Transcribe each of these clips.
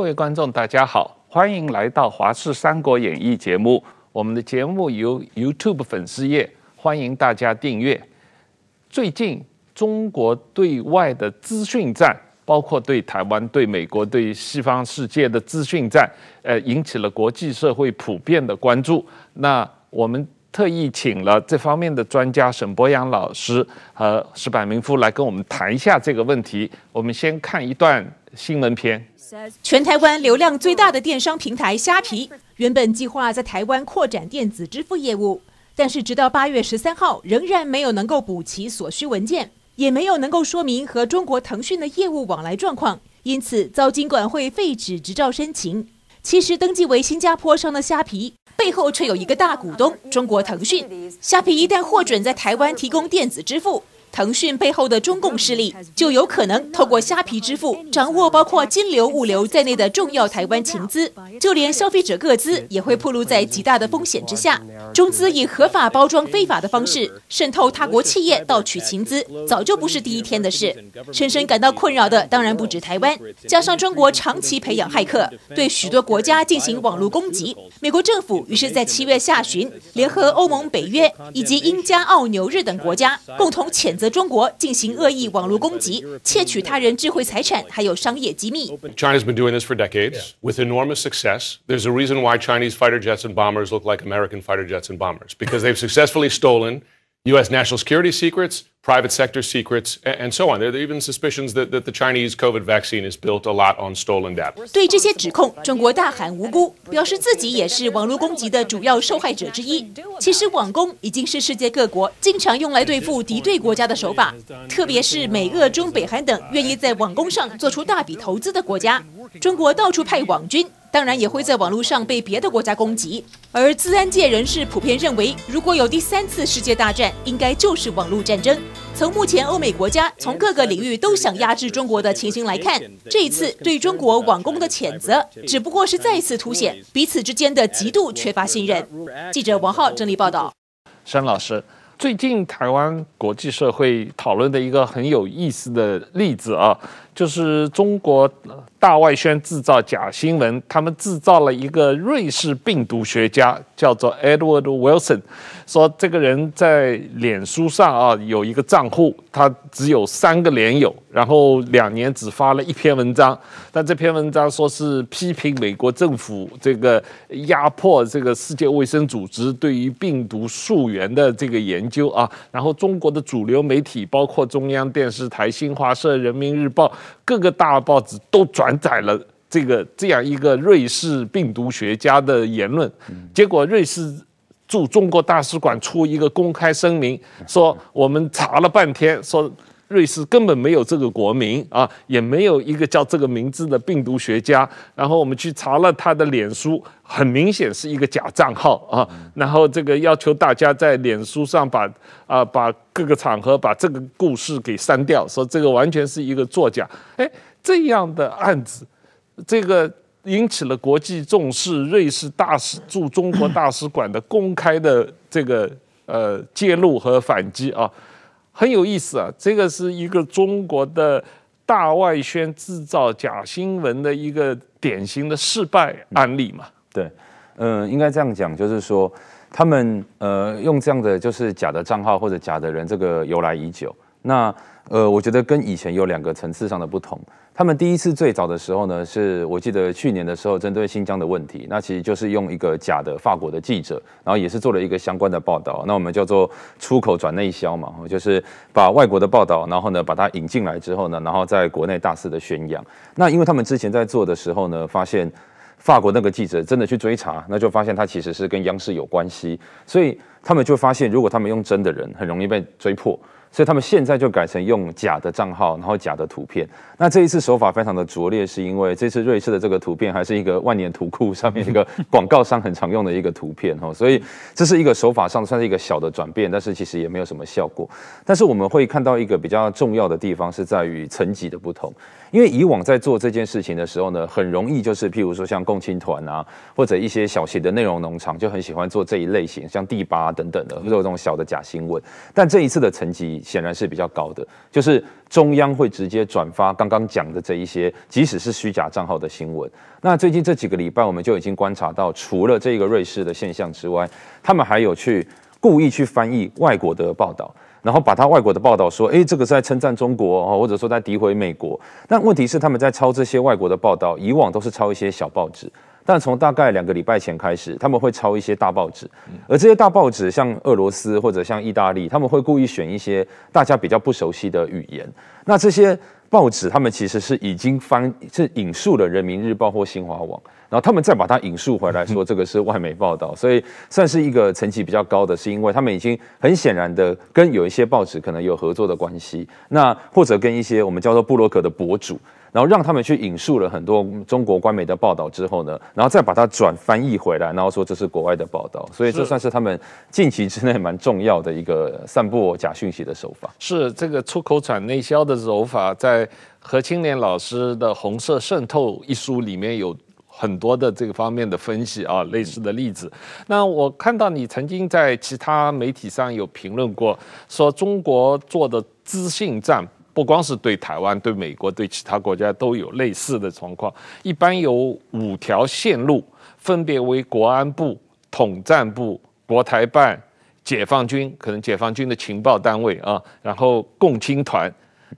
各位观众，大家好，欢迎来到《华视三国演义》节目。我们的节目由 YouTube 粉丝页，欢迎大家订阅。最近中国对外的资讯战，包括对台湾、对美国、对西方世界的资讯战，呃，引起了国际社会普遍的关注。那我们特意请了这方面的专家沈博洋老师和石板明夫来跟我们谈一下这个问题。我们先看一段新闻片。全台湾流量最大的电商平台虾皮，原本计划在台湾扩展电子支付业务，但是直到八月十三号，仍然没有能够补齐所需文件，也没有能够说明和中国腾讯的业务往来状况，因此遭金管会废止执照申请。其实登记为新加坡商的虾皮，背后却有一个大股东中国腾讯。虾皮一旦获准在台湾提供电子支付，腾讯背后的中共势力就有可能透过虾皮支付掌握包括金流、物流在内的重要台湾情资，就连消费者个资也会暴露在极大的风险之下。中资以合法包装非法的方式渗透他国企业盗取情资，早就不是第一天的事。深深感到困扰的当然不止台湾，加上中国长期培养骇客，对许多国家进行网络攻击。美国政府于是，在七月下旬联合欧盟、北约以及英加澳纽日等国家，共同谴责中国进行恶意网络攻击，窃取他人智慧财产，还有商业机密。China's been doing this for decades with enormous success. There's a reason why Chinese fighter jets and bombers look like American fighter jets and bombers because they've successfully stolen U.S. national security secrets, Private sector secrets, and so on. There are even suspicions that, that the Chinese COVID vaccine is built a lot on stolen data. 对这些指控，中国大喊无辜，表示自己也是网络攻击的主要受害者之一。其实网攻已经是世界各国经常用来对付敌对国家的手法，特别是美、俄、中、北韩等愿意在网攻上做出大笔投资的国家。中国到处派网军，当然也会在网络上被别的国家攻击。而资安界人士普遍认为，如果有第三次世界大战，应该就是网络战争。从目前欧美国家从各个领域都想压制中国的情形来看，这一次对中国网攻的谴责，只不过是再次凸显彼此之间的极度缺乏信任。记者王浩整理报道。申老师，最近台湾国际社会讨论的一个很有意思的例子啊。就是中国大外宣制造假新闻，他们制造了一个瑞士病毒学家，叫做 Edward Wilson，说这个人在脸书上啊有一个账户，他只有三个脸友，然后两年只发了一篇文章，但这篇文章说是批评美国政府这个压迫这个世界卫生组织对于病毒溯源的这个研究啊，然后中国的主流媒体包括中央电视台、新华社、人民日报。各个大报纸都转载了这个这样一个瑞士病毒学家的言论，结果瑞士驻中国大使馆出一个公开声明，说我们查了半天，说瑞士根本没有这个国民啊，也没有一个叫这个名字的病毒学家，然后我们去查了他的脸书，很明显是一个假账号啊，然后这个要求大家在脸书上把啊把各个场合把这个故事给删掉，说这个完全是一个作假。哎，这样的案子，这个引起了国际重视，瑞士大使驻中国大使馆的公开的这个呃揭露和反击啊，很有意思啊。这个是一个中国的大外宣制造假新闻的一个典型的失败案例嘛。对，嗯、应该这样讲，就是说，他们呃用这样的就是假的账号或者假的人，这个由来已久。那呃，我觉得跟以前有两个层次上的不同。他们第一次最早的时候呢，是我记得去年的时候，针对新疆的问题，那其实就是用一个假的法国的记者，然后也是做了一个相关的报道。那我们叫做出口转内销嘛，就是把外国的报道，然后呢把它引进来之后呢，然后在国内大肆的宣扬。那因为他们之前在做的时候呢，发现。法国那个记者真的去追查，那就发现他其实是跟央视有关系，所以他们就发现，如果他们用真的人，很容易被追破。所以他们现在就改成用假的账号，然后假的图片。那这一次手法非常的拙劣，是因为这次瑞士的这个图片还是一个万年图库上面一个广告商很常用的一个图片哈，所以这是一个手法上算是一个小的转变，但是其实也没有什么效果。但是我们会看到一个比较重要的地方是在于层级的不同，因为以往在做这件事情的时候呢，很容易就是譬如说像共青团啊，或者一些小型的内容农场就很喜欢做这一类型，像第八等等的，或者这种小的假新闻。但这一次的层级。显然是比较高的，就是中央会直接转发刚刚讲的这一些，即使是虚假账号的新闻。那最近这几个礼拜，我们就已经观察到，除了这个瑞士的现象之外，他们还有去故意去翻译外国的报道。然后把他外国的报道说，诶，这个是在称赞中国，或者说在诋毁美国。但问题是，他们在抄这些外国的报道，以往都是抄一些小报纸，但从大概两个礼拜前开始，他们会抄一些大报纸。而这些大报纸，像俄罗斯或者像意大利，他们会故意选一些大家比较不熟悉的语言。那这些报纸，他们其实是已经翻是引述了《人民日报》或新华网。然后他们再把它引述回来，说这个是外媒报道，所以算是一个层级比较高的，是因为他们已经很显然的跟有一些报纸可能有合作的关系，那或者跟一些我们叫做布洛克的博主，然后让他们去引述了很多中国官媒的报道之后呢，然后再把它转翻译回来，然后说这是国外的报道，所以这算是他们近期之内蛮重要的一个散布假讯息的手法。是这个出口转内销的手法，在何青莲老师的《红色渗透》一书里面有。很多的这个方面的分析啊，类似的例子。那我看到你曾经在其他媒体上有评论过，说中国做的资讯战不光是对台湾、对美国、对其他国家都有类似的状况。一般有五条线路，分别为国安部、统战部、国台办、解放军，可能解放军的情报单位啊，然后共青团。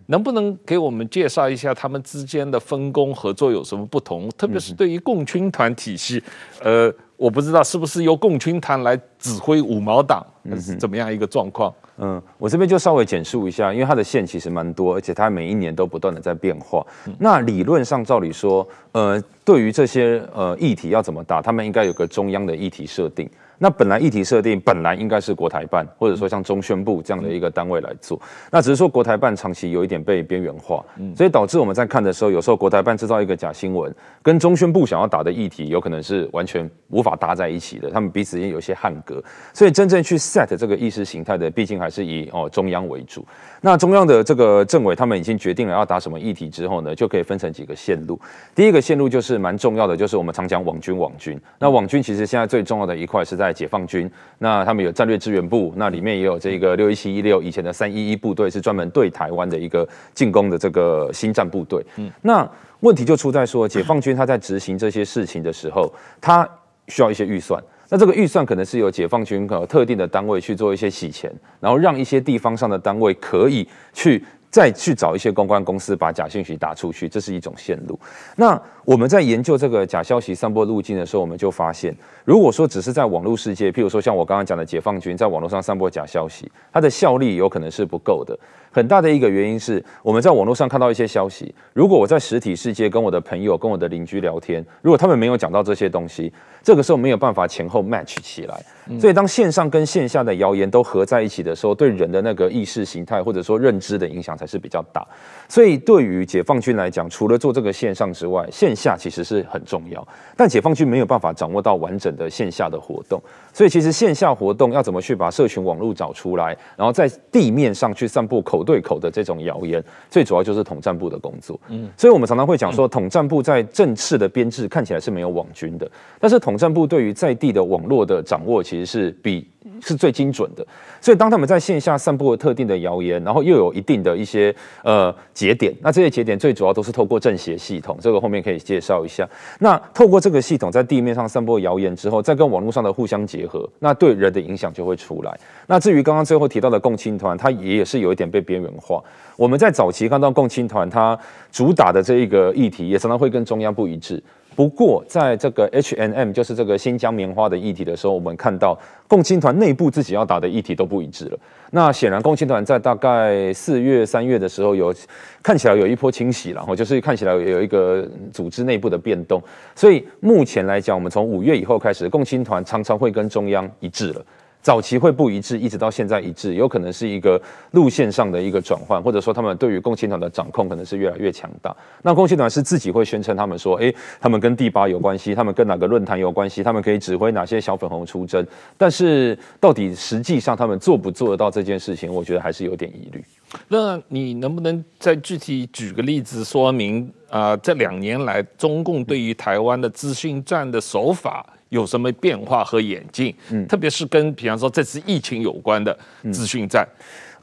能不能给我们介绍一下他们之间的分工合作有什么不同？特别是对于共青团体系，呃，我不知道是不是由共青团来指挥五毛党，还是怎么样一个状况？嗯，我这边就稍微简述一下，因为它的线其实蛮多，而且它每一年都不断的在变化。那理论上，照理说，呃，对于这些呃议题要怎么打，他们应该有个中央的议题设定。那本来议题设定本来应该是国台办，或者说像中宣部这样的一个单位来做，那只是说国台办长期有一点被边缘化，所以导致我们在看的时候，有时候国台办制造一个假新闻，跟中宣部想要打的议题有可能是完全无法搭在一起的，他们彼此间有一些汉格，所以真正去 set 这个意识形态的，毕竟还是以哦中央为主。那中央的这个政委他们已经决定了要打什么议题之后呢，就可以分成几个线路。第一个线路就是蛮重要的，就是我们常讲网军，网军。那网军其实现在最重要的一块是在。解放军，那他们有战略支援部，那里面也有这个六一七一六以前的三一一部队，是专门对台湾的一个进攻的这个新战部队。嗯，那问题就出在说，解放军他在执行这些事情的时候，他需要一些预算，那这个预算可能是由解放军呃特定的单位去做一些洗钱，然后让一些地方上的单位可以去。再去找一些公关公司把假信息打出去，这是一种线路。那我们在研究这个假消息散播路径的时候，我们就发现，如果说只是在网络世界，譬如说像我刚刚讲的解放军在网络上散播假消息，它的效力有可能是不够的。很大的一个原因是，我们在网络上看到一些消息，如果我在实体世界跟我的朋友、跟我的邻居聊天，如果他们没有讲到这些东西，这个时候没有办法前后 match 起来。所以当线上跟线下的谣言都合在一起的时候，对人的那个意识形态或者说认知的影响才是比较大。所以对于解放军来讲，除了做这个线上之外，线下其实是很重要。但解放军没有办法掌握到完整的线下的活动，所以其实线下活动要怎么去把社群网络找出来，然后在地面上去散布口对口的这种谣言，最主要就是统战部的工作。嗯，所以我们常常会讲说，统战部在正式的编制看起来是没有网军的，但是统战部对于在地的网络的掌握，其实是比是最精准的，所以当他们在线下散布了特定的谣言，然后又有一定的一些呃节点，那这些节点最主要都是透过政协系统，这个后面可以介绍一下。那透过这个系统在地面上散播谣言之后，再跟网络上的互相结结合，那对人的影响就会出来。那至于刚刚最后提到的共青团，它也是有一点被边缘化。我们在早期看到共青团，它主打的这一个议题，也常常会跟中央不一致。不过，在这个 H N M 就是这个新疆棉花的议题的时候，我们看到共青团内部自己要打的议题都不一致了。那显然，共青团在大概四月、三月的时候有看起来有一波清洗，然后就是看起来有一个组织内部的变动。所以目前来讲，我们从五月以后开始，共青团常常会跟中央一致了。早期会不一致，一直到现在一致，有可能是一个路线上的一个转换，或者说他们对于共青团的掌控可能是越来越强大。那共青团是自己会宣称他们说，诶，他们跟第八有关系，他们跟哪个论坛有关系，他们可以指挥哪些小粉红出征。但是到底实际上他们做不做得到这件事情，我觉得还是有点疑虑。那你能不能再具体举个例子说明啊、呃？这两年来中共对于台湾的资讯战的手法？有什么变化和演进？嗯，特别是跟比方说这次疫情有关的资讯战。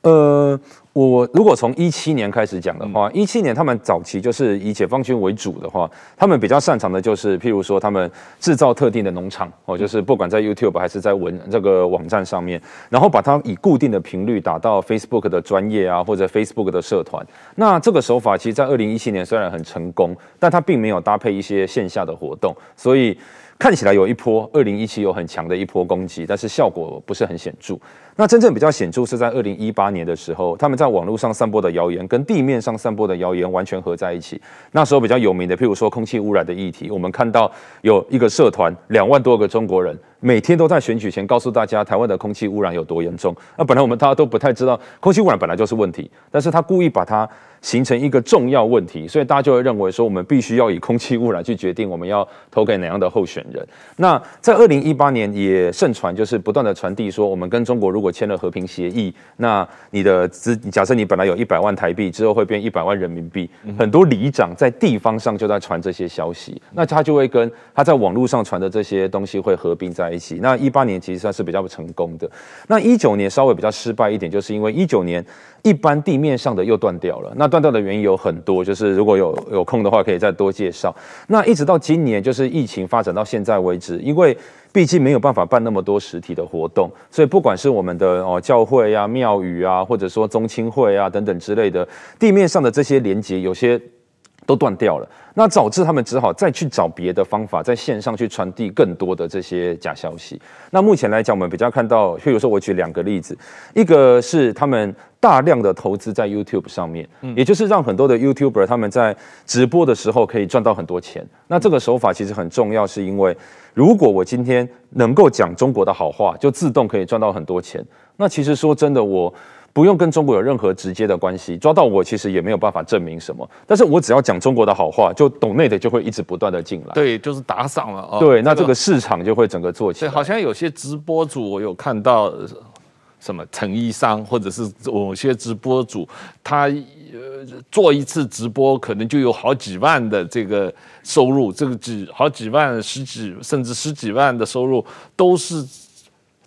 呃，我如果从一七年开始讲的话，一七年他们早期就是以解放军为主的话，他们比较擅长的就是，譬如说他们制造特定的农场哦，就是不管在 YouTube 还是在文这个网站上面，然后把它以固定的频率打到 Facebook 的专业啊，或者 Facebook 的社团。那这个手法其实，在二零一七年虽然很成功，但它并没有搭配一些线下的活动，所以。看起来有一波，二零一七有很强的一波攻击，但是效果不是很显著。那真正比较显著是在二零一八年的时候，他们在网络上散播的谣言跟地面上散播的谣言完全合在一起。那时候比较有名的，譬如说空气污染的议题，我们看到有一个社团，两万多个中国人。每天都在选举前告诉大家台湾的空气污染有多严重。那本来我们大家都不太知道，空气污染本来就是问题，但是他故意把它形成一个重要问题，所以大家就会认为说，我们必须要以空气污染去决定我们要投给哪样的候选人。那在二零一八年也盛传，就是不断的传递说，我们跟中国如果签了和平协议，那你的资假设你本来有一百万台币，之后会变一百万人民币。很多里长在地方上就在传这些消息，那他就会跟他在网络上传的这些东西会合并在。在一起，那一八年其实算是比较成功的。那一九年稍微比较失败一点，就是因为一九年一般地面上的又断掉了。那断掉的原因有很多，就是如果有有空的话，可以再多介绍。那一直到今年，就是疫情发展到现在为止，因为毕竟没有办法办那么多实体的活动，所以不管是我们的哦教会啊、庙宇啊，或者说宗亲会啊等等之类的，地面上的这些连接有些都断掉了。那导致他们只好再去找别的方法，在线上去传递更多的这些假消息。那目前来讲，我们比较看到，譬如说我举两个例子，一个是他们大量的投资在 YouTube 上面，也就是让很多的 YouTuber 他们在直播的时候可以赚到很多钱。那这个手法其实很重要，是因为如果我今天能够讲中国的好话，就自动可以赚到很多钱。那其实说真的，我。不用跟中国有任何直接的关系，抓到我其实也没有办法证明什么。但是我只要讲中国的好话，就懂内的就会一直不断的进来。对，就是打赏了啊。对，那这个市场就会整个做起来。对，好像有些直播主，我有看到什么陈医商，或者是某些直播主，他呃做一次直播可能就有好几万的这个收入，这个几好几万、十几甚至十几万的收入，都是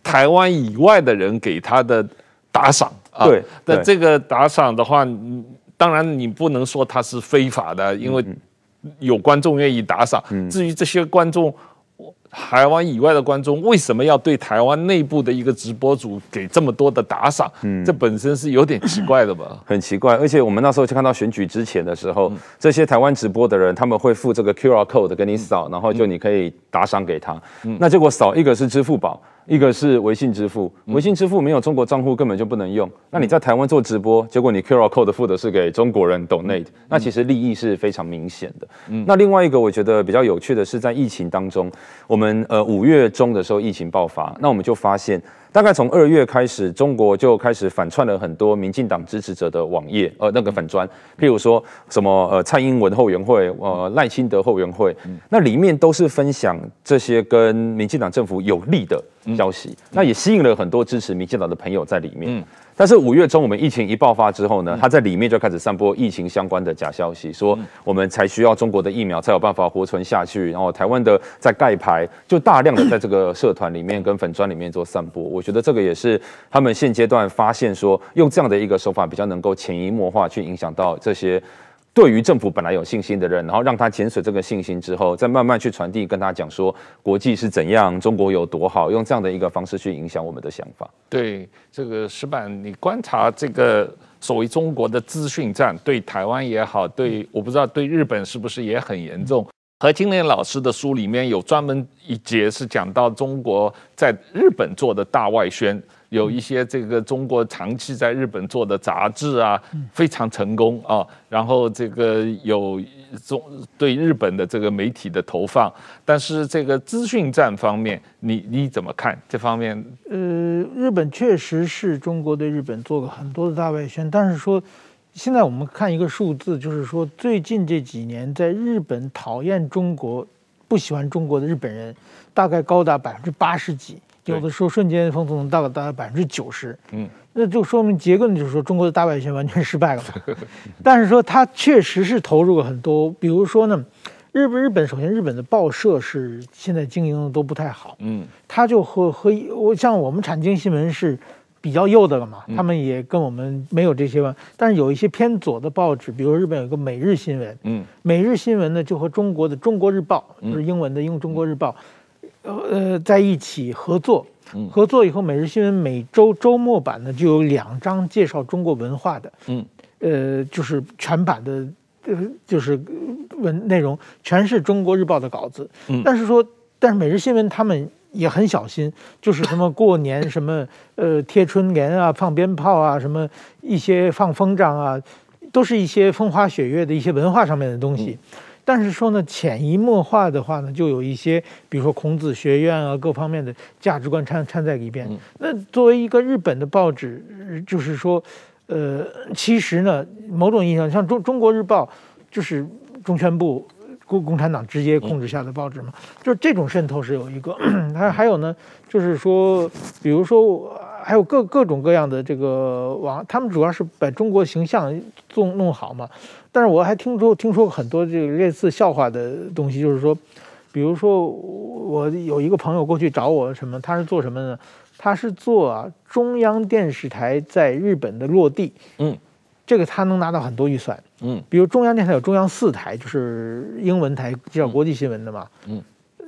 台湾以外的人给他的打赏。对，那这个打赏的话，当然你不能说它是非法的，因为有观众愿意打赏。至于这些观众，台湾以外的观众为什么要对台湾内部的一个直播主给这么多的打赏？这本身是有点奇怪的吧？很奇怪，而且我们那时候就看到选举之前的时候，这些台湾直播的人他们会付这个 QR code 给你扫，然后就你可以打赏给他。那结果扫一个是支付宝。一个是微信支付，微信支付没有中国账户根本就不能用。那你在台湾做直播，结果你 QR code 付的是给中国人 donate，那其实利益是非常明显的。那另外一个我觉得比较有趣的是，在疫情当中，我们呃五月中的时候疫情爆发，那我们就发现。大概从二月开始，中国就开始反串了很多民进党支持者的网页，呃，那个粉专，譬如说什么呃蔡英文后援会，呃赖清德后援会，那里面都是分享这些跟民进党政府有利的消息，那也吸引了很多支持民进党的朋友在里面。但是五月中我们疫情一爆发之后呢，他在里面就开始散播疫情相关的假消息，说我们才需要中国的疫苗才有办法活存下去，然后台湾的在盖牌，就大量的在这个社团里面跟粉砖里面做散播。我觉得这个也是他们现阶段发现说，用这样的一个手法比较能够潜移默化去影响到这些。对于政府本来有信心的人，然后让他减损这个信心之后，再慢慢去传递，跟他讲说国际是怎样，中国有多好，用这样的一个方式去影响我们的想法。对这个石板，你观察这个所谓中国的资讯战，对台湾也好，对我不知道对日本是不是也很严重。何金莲老师的书里面有专门一节是讲到中国在日本做的大外宣。有一些这个中国长期在日本做的杂志啊，非常成功啊。然后这个有中对日本的这个媒体的投放，但是这个资讯战方面，你你怎么看这方面？呃，日本确实是中国对日本做过很多的大外宣，但是说现在我们看一个数字，就是说最近这几年在日本讨厌中国、不喜欢中国的日本人，大概高达百分之八十几。有的时候瞬间风速能达到大概百分之九十，嗯，那就说明结论就是说中国的大外宣完全失败了。但是说他确实是投入了很多，比如说呢，日本日本首先日本的报社是现在经营的都不太好，嗯，他就和和我像我们产经新闻是比较右的了嘛，他们也跟我们没有这些吧。但是有一些偏左的报纸，比如日本有个《每日新闻》，嗯，《每日新闻》呢就和中国的《中国日报》，就是英文的英《中国日报》，呃，在一起合作。合作以后，《每日新闻》每周周末版呢就有两张介绍中国文化的，嗯，呃，就是全版的，呃，就是文内容全是中国日报的稿子。嗯，但是说，但是《每日新闻》他们也很小心，就是什么过年 什么，呃，贴春联啊，放鞭炮啊，什么一些放风筝啊，都是一些风花雪月的一些文化上面的东西。嗯但是说呢，潜移默化的话呢，就有一些，比如说孔子学院啊，各方面的价值观掺掺在里边。那作为一个日本的报纸，就是说，呃，其实呢，某种意义上，像中中国日报，就是中宣部共共产党直接控制下的报纸嘛，就是这种渗透是有一个。还还有呢，就是说，比如说。还有各各种各样的这个网，他们主要是把中国形象做弄好嘛。但是我还听说听说过很多这个类似笑话的东西，就是说，比如说我有一个朋友过去找我什么，他是做什么呢？他是做啊中央电视台在日本的落地，嗯，这个他能拿到很多预算，嗯，比如中央电视台有中央四台，就是英文台介绍国际新闻的嘛，嗯，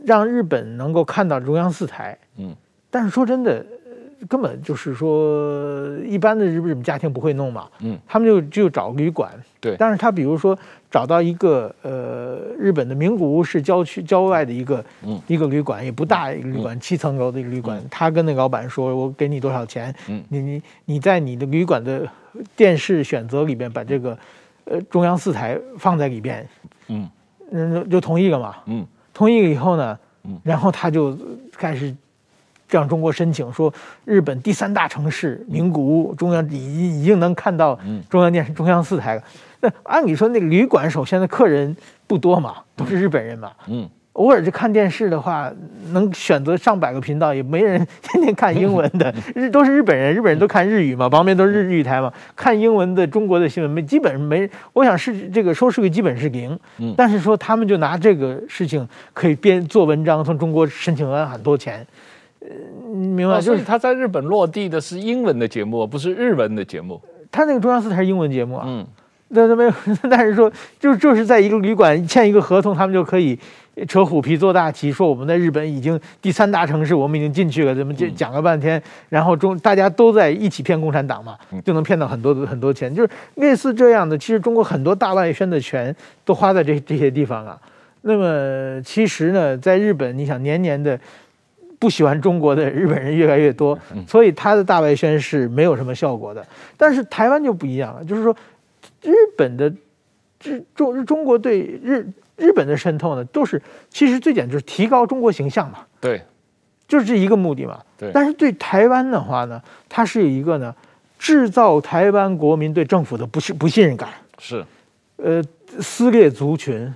让日本能够看到中央四台，嗯，但是说真的。根本就是说，一般的日本家庭不会弄嘛，嗯，他们就就找旅馆，对。但是他比如说找到一个呃日本的名古屋市郊区郊外的一个嗯。一个旅馆，也不大一个旅馆，七层楼的一个旅馆，他跟那个老板说，我给你多少钱，嗯，你你你在你的旅馆的电视选择里边把这个呃中央四台放在里边，嗯，嗯就同意了嘛，嗯，同意了以后呢，嗯，然后他就开始。向中国申请说，日本第三大城市名古屋中央已已经能看到中央电视中央四台了。那按理说，那个旅馆首先的客人不多嘛，都是日本人嘛。嗯，偶尔去看电视的话，能选择上百个频道，也没人天天看英文的，日都是日本人，日本人都看日语嘛，旁边都是日语台嘛，看英文的中国的新闻没基本上没。我想是这个收视率基本是零。嗯，但是说他们就拿这个事情可以编做文章，从中国申请了很多钱。明白，就是他在日本落地的是英文的节目，不是日文的节目。他那个中央四台是英文节目啊。嗯，那那没有，但是说就就是在一个旅馆签一个合同，他们就可以扯虎皮做大旗，说我们在日本已经第三大城市，我们已经进去了，怎么就讲了半天，然后中大家都在一起骗共产党嘛，就能骗到很多很多钱，就是类似这样的。其实中国很多大外宣的钱都花在这这些地方啊。那么其实呢，在日本，你想年年的。不喜欢中国的日本人越来越多，所以他的大外宣是没有什么效果的。但是台湾就不一样了，就是说，日本的日中中国对日日本的渗透呢，都是其实最简单就是提高中国形象嘛，对，就是这一个目的嘛。对。但是对台湾的话呢，它是有一个呢，制造台湾国民对政府的不信不信任感，是，呃，撕裂族群，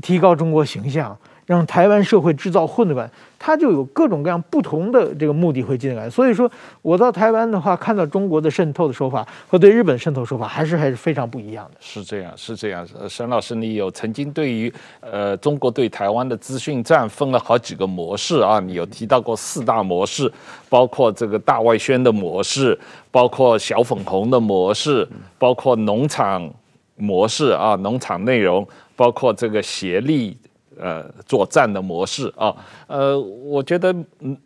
提高中国形象。让台湾社会制造混乱，它就有各种各样不同的这个目的会进来。所以说，我到台湾的话，看到中国的渗透的手法和对日本渗透手法还是还是非常不一样的。是这样，是这样。沈老师，你有曾经对于呃中国对台湾的资讯战分了好几个模式啊？你有提到过四大模式，包括这个大外宣的模式，包括小粉红的模式，包括农场模式啊，农场内容，包括这个协力。呃，作战的模式啊，呃，我觉得嗯，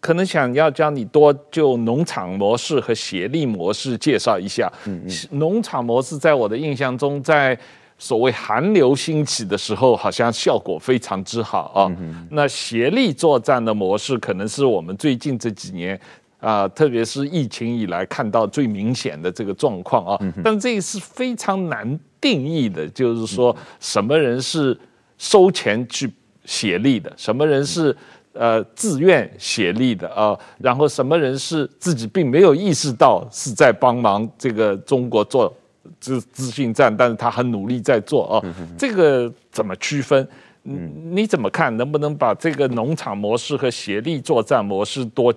可能想要教你多就农场模式和协力模式介绍一下。嗯嗯，农场模式在我的印象中，在所谓寒流兴起的时候，好像效果非常之好啊。嗯嗯，那协力作战的模式，可能是我们最近这几年啊，呃，特别是疫情以来看到最明显的这个状况啊。但这个是非常难定义的，就是说什么人是。收钱去协力的，什么人是呃自愿协力的啊、呃？然后什么人是自己并没有意识到是在帮忙这个中国做资资讯战，但是他很努力在做啊、呃？这个怎么区分？你怎么看？能不能把这个农场模式和协力作战模式多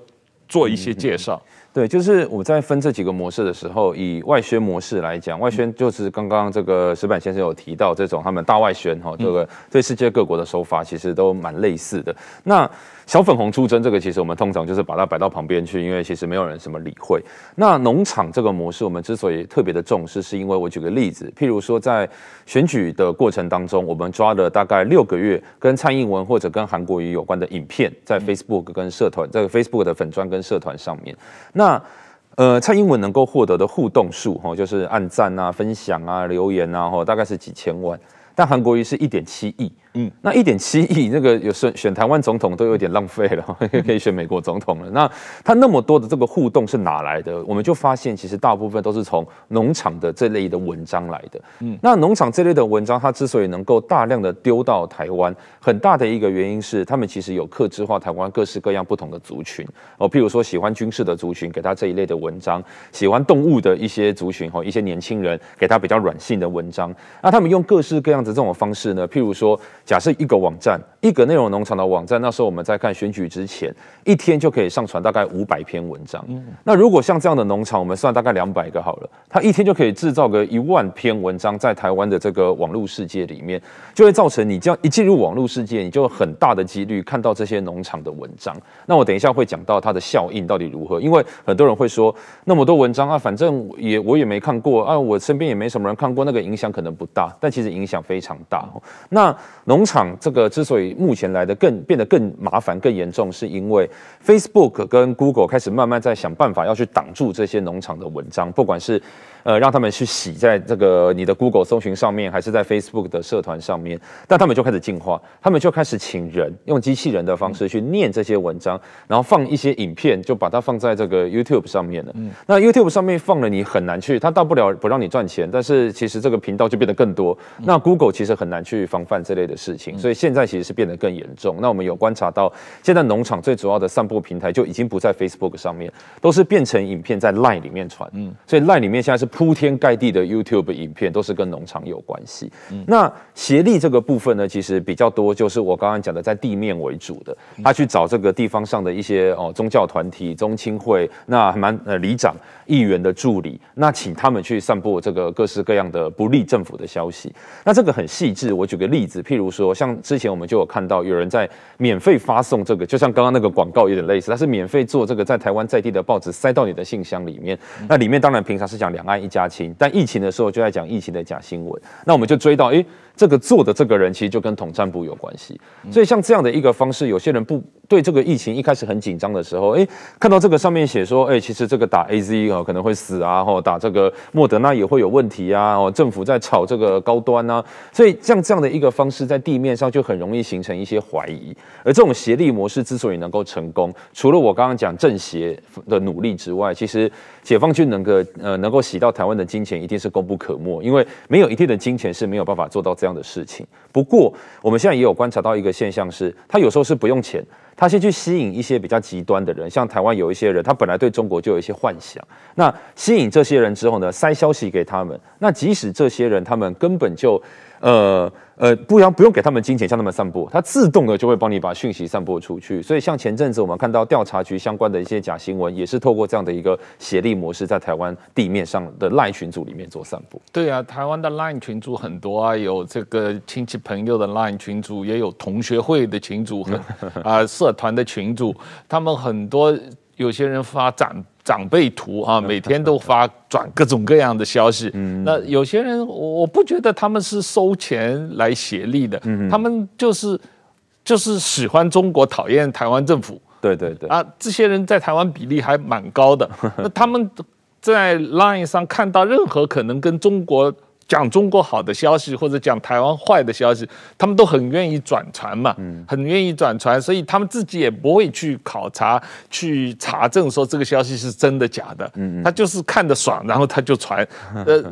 做一些介绍。对，就是我在分这几个模式的时候，以外宣模式来讲，外宣就是刚刚这个石板先生有提到这种他们大外宣哈，这个对世界各国的手法其实都蛮类似的。那小粉红出征这个，其实我们通常就是把它摆到旁边去，因为其实没有人什么理会。那农场这个模式，我们之所以特别的重视，是因为我举个例子，譬如说在选举的过程当中，我们抓了大概六个月跟蔡英文或者跟韩国瑜有关的影片，在 Facebook 跟社团，在 Facebook 的粉专跟社团上面，那呃蔡英文能够获得的互动数，哈，就是按赞啊、分享啊、留言啊，哈，大概是几千万，但韩国瑜是一点七亿。嗯，那一点七亿，那个有选选台湾总统都有点浪费了，可以选美国总统了。那他那么多的这个互动是哪来的？我们就发现，其实大部分都是从农场的这类的文章来的。嗯，那农场这类的文章，它之所以能够大量的丢到台湾，很大的一个原因是，他们其实有克制化台湾各式各样不同的族群哦，譬如说喜欢军事的族群，给他这一类的文章；喜欢动物的一些族群，哈，一些年轻人给他比较软性的文章。那他们用各式各样的这种方式呢，譬如说。假设一个网站，一个内容农场的网站，那时候我们在看选举之前，一天就可以上传大概五百篇文章。那如果像这样的农场，我们算大概两百个好了，它一天就可以制造个一万篇文章，在台湾的这个网络世界里面，就会造成你这样一进入网络世界，你就很大的几率看到这些农场的文章。那我等一下会讲到它的效应到底如何，因为很多人会说那么多文章啊，反正也我也没看过啊，我身边也没什么人看过，那个影响可能不大，但其实影响非常大。那农农场这个之所以目前来的更变得更麻烦、更严重，是因为 Facebook 跟 Google 开始慢慢在想办法要去挡住这些农场的文章，不管是。呃，让他们去洗在这个你的 Google 搜寻上面，还是在 Facebook 的社团上面，但他们就开始进化，他们就开始请人用机器人的方式去念这些文章，然后放一些影片，就把它放在这个 YouTube 上面了。嗯，那 YouTube 上面放了，你很难去，它大不了不让你赚钱，但是其实这个频道就变得更多。那 Google 其实很难去防范这类的事情，所以现在其实是变得更严重。那我们有观察到，现在农场最主要的散布平台就已经不在 Facebook 上面，都是变成影片在 Line 里面传。嗯，所以 Line 里面现在是。铺天盖地的 YouTube 影片都是跟农场有关系。嗯，那协力这个部分呢，其实比较多，就是我刚刚讲的在地面为主的，他去找这个地方上的一些哦宗教团体、宗亲会，那还蛮呃里长、议员的助理，那请他们去散布这个各式各样的不利政府的消息。那这个很细致，我举个例子，譬如说，像之前我们就有看到有人在免费发送这个，就像刚刚那个广告有点类似，他是免费做这个在台湾在地的报纸塞到你的信箱里面。那里面当然平常是讲两岸。一家亲，但疫情的时候就在讲疫情的假新闻，那我们就追到，诶，这个做的这个人其实就跟统战部有关系，所以像这样的一个方式，有些人不对这个疫情一开始很紧张的时候，哎，看到这个上面写说，哎，其实这个打 AZ 哦可能会死啊，或打这个莫德纳也会有问题啊，哦，政府在炒这个高端啊，所以像这样的一个方式，在地面上就很容易形成一些怀疑，而这种协力模式之所以能够成功，除了我刚刚讲政协的努力之外，其实解放军能够呃能够洗到。台湾的金钱一定是功不可没，因为没有一定的金钱是没有办法做到这样的事情。不过，我们现在也有观察到一个现象是，他有时候是不用钱，他先去吸引一些比较极端的人，像台湾有一些人，他本来对中国就有一些幻想，那吸引这些人之后呢，塞消息给他们，那即使这些人他们根本就。呃呃，不要不用给他们金钱，向他们散播，他自动的就会帮你把讯息散播出去。所以像前阵子我们看到调查局相关的一些假新闻，也是透过这样的一个协力模式，在台湾地面上的 LINE 群组里面做散播。对啊，台湾的 LINE 群组很多啊，有这个亲戚朋友的 LINE 群组，也有同学会的群组和 啊、社团的群组，他们很多有些人发展。长辈图啊，每天都发转各种各样的消息。嗯，那有些人，我不觉得他们是收钱来协力的，嗯，他们就是就是喜欢中国，讨厌台湾政府。对对对。啊，这些人在台湾比例还蛮高的。那他们在 Line 上看到任何可能跟中国。讲中国好的消息或者讲台湾坏的消息，他们都很愿意转传嘛，很愿意转传，所以他们自己也不会去考察、去查证说这个消息是真的假的，嗯他就是看得爽，然后他就传。呃，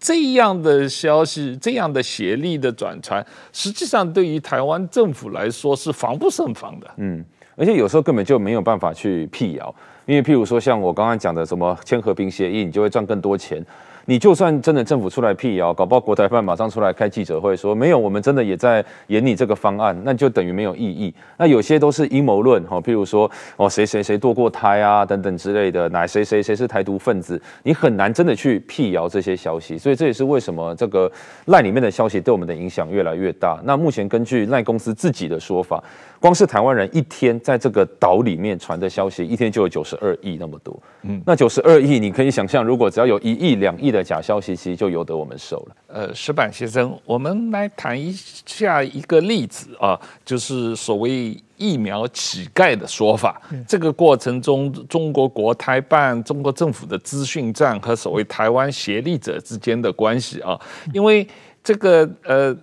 这样的消息，这样的协力的转传，实际上对于台湾政府来说是防不胜防的。嗯，而且有时候根本就没有办法去辟谣，因为譬如说像我刚刚讲的什么签和平协议，你就会赚更多钱。你就算真的政府出来辟谣，搞不好国台办马上出来开记者会说没有，我们真的也在研拟这个方案，那就等于没有意义。那有些都是阴谋论哈，譬如说哦谁谁谁堕过胎啊等等之类的，哪谁谁谁是台独分子，你很难真的去辟谣这些消息。所以这也是为什么这个赖里面的消息对我们的影响越来越大。那目前根据赖公司自己的说法，光是台湾人一天在这个岛里面传的消息，一天就有九十二亿那么多。嗯，那九十二亿，你可以想象，如果只要有一亿两亿的假消息，其实就由得我们受了。呃，石板先生，我们来谈一下一个例子啊，就是所谓疫苗乞丐的说法。嗯、这个过程中，中国国台办、中国政府的资讯站和所谓台湾协力者之间的关系啊，因为这个呃。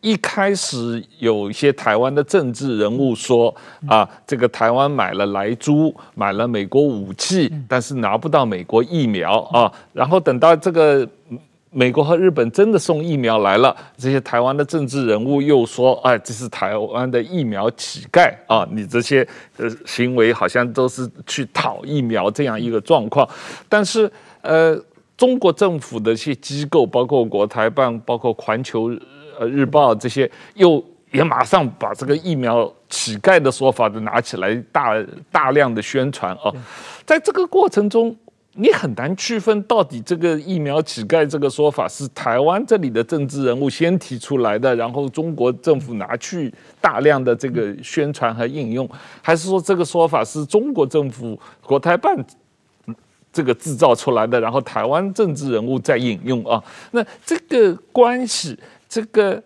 一开始有一些台湾的政治人物说啊，这个台湾买了莱猪，买了美国武器，但是拿不到美国疫苗啊。然后等到这个美国和日本真的送疫苗来了，这些台湾的政治人物又说，哎，这是台湾的疫苗乞丐啊！你这些呃行为好像都是去讨疫苗这样一个状况。但是呃，中国政府的一些机构，包括国台办，包括环球。呃，日报这些又也马上把这个疫苗乞丐的说法都拿起来大大量的宣传啊，在这个过程中，你很难区分到底这个疫苗乞丐这个说法是台湾这里的政治人物先提出来的，然后中国政府拿去大量的这个宣传和应用，还是说这个说法是中国政府国台办这个制造出来的，然后台湾政治人物在引用啊？那这个关系。这个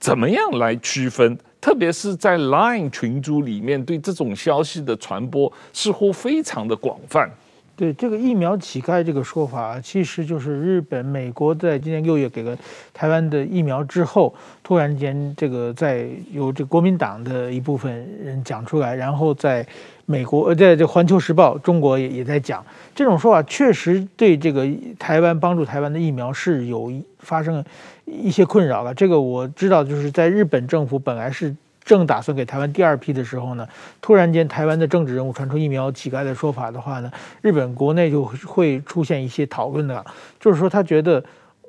怎么样来区分？特别是在 Line 群组里面，对这种消息的传播似乎非常的广泛。对这个疫苗乞丐这个说法，其实就是日本、美国在今年六月给了台湾的疫苗之后，突然间这个在由这国民党的一部分人讲出来，然后在美国呃，在这《环球时报》中国也也在讲这种说法，确实对这个台湾帮助台湾的疫苗是有发生一些困扰了。这个我知道，就是在日本政府本来是。正打算给台湾第二批的时候呢，突然间台湾的政治人物传出疫苗乞丐的说法的话呢，日本国内就会出现一些讨论的，就是说他觉得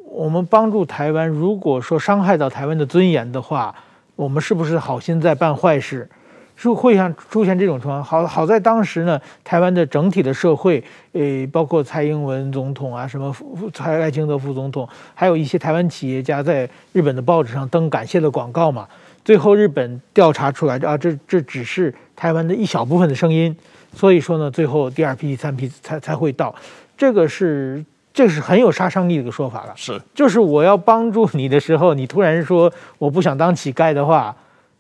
我们帮助台湾，如果说伤害到台湾的尊严的话，我们是不是好心在办坏事？是会像出现这种情况。好好在当时呢，台湾的整体的社会，呃，包括蔡英文总统啊，什么副蔡赖清德副总统，还有一些台湾企业家在日本的报纸上登感谢的广告嘛。最后，日本调查出来啊，这这只是台湾的一小部分的声音，所以说呢，最后第二批、第三批才才会到，这个是这是很有杀伤力的一个说法了。是，就是我要帮助你的时候，你突然说我不想当乞丐的话，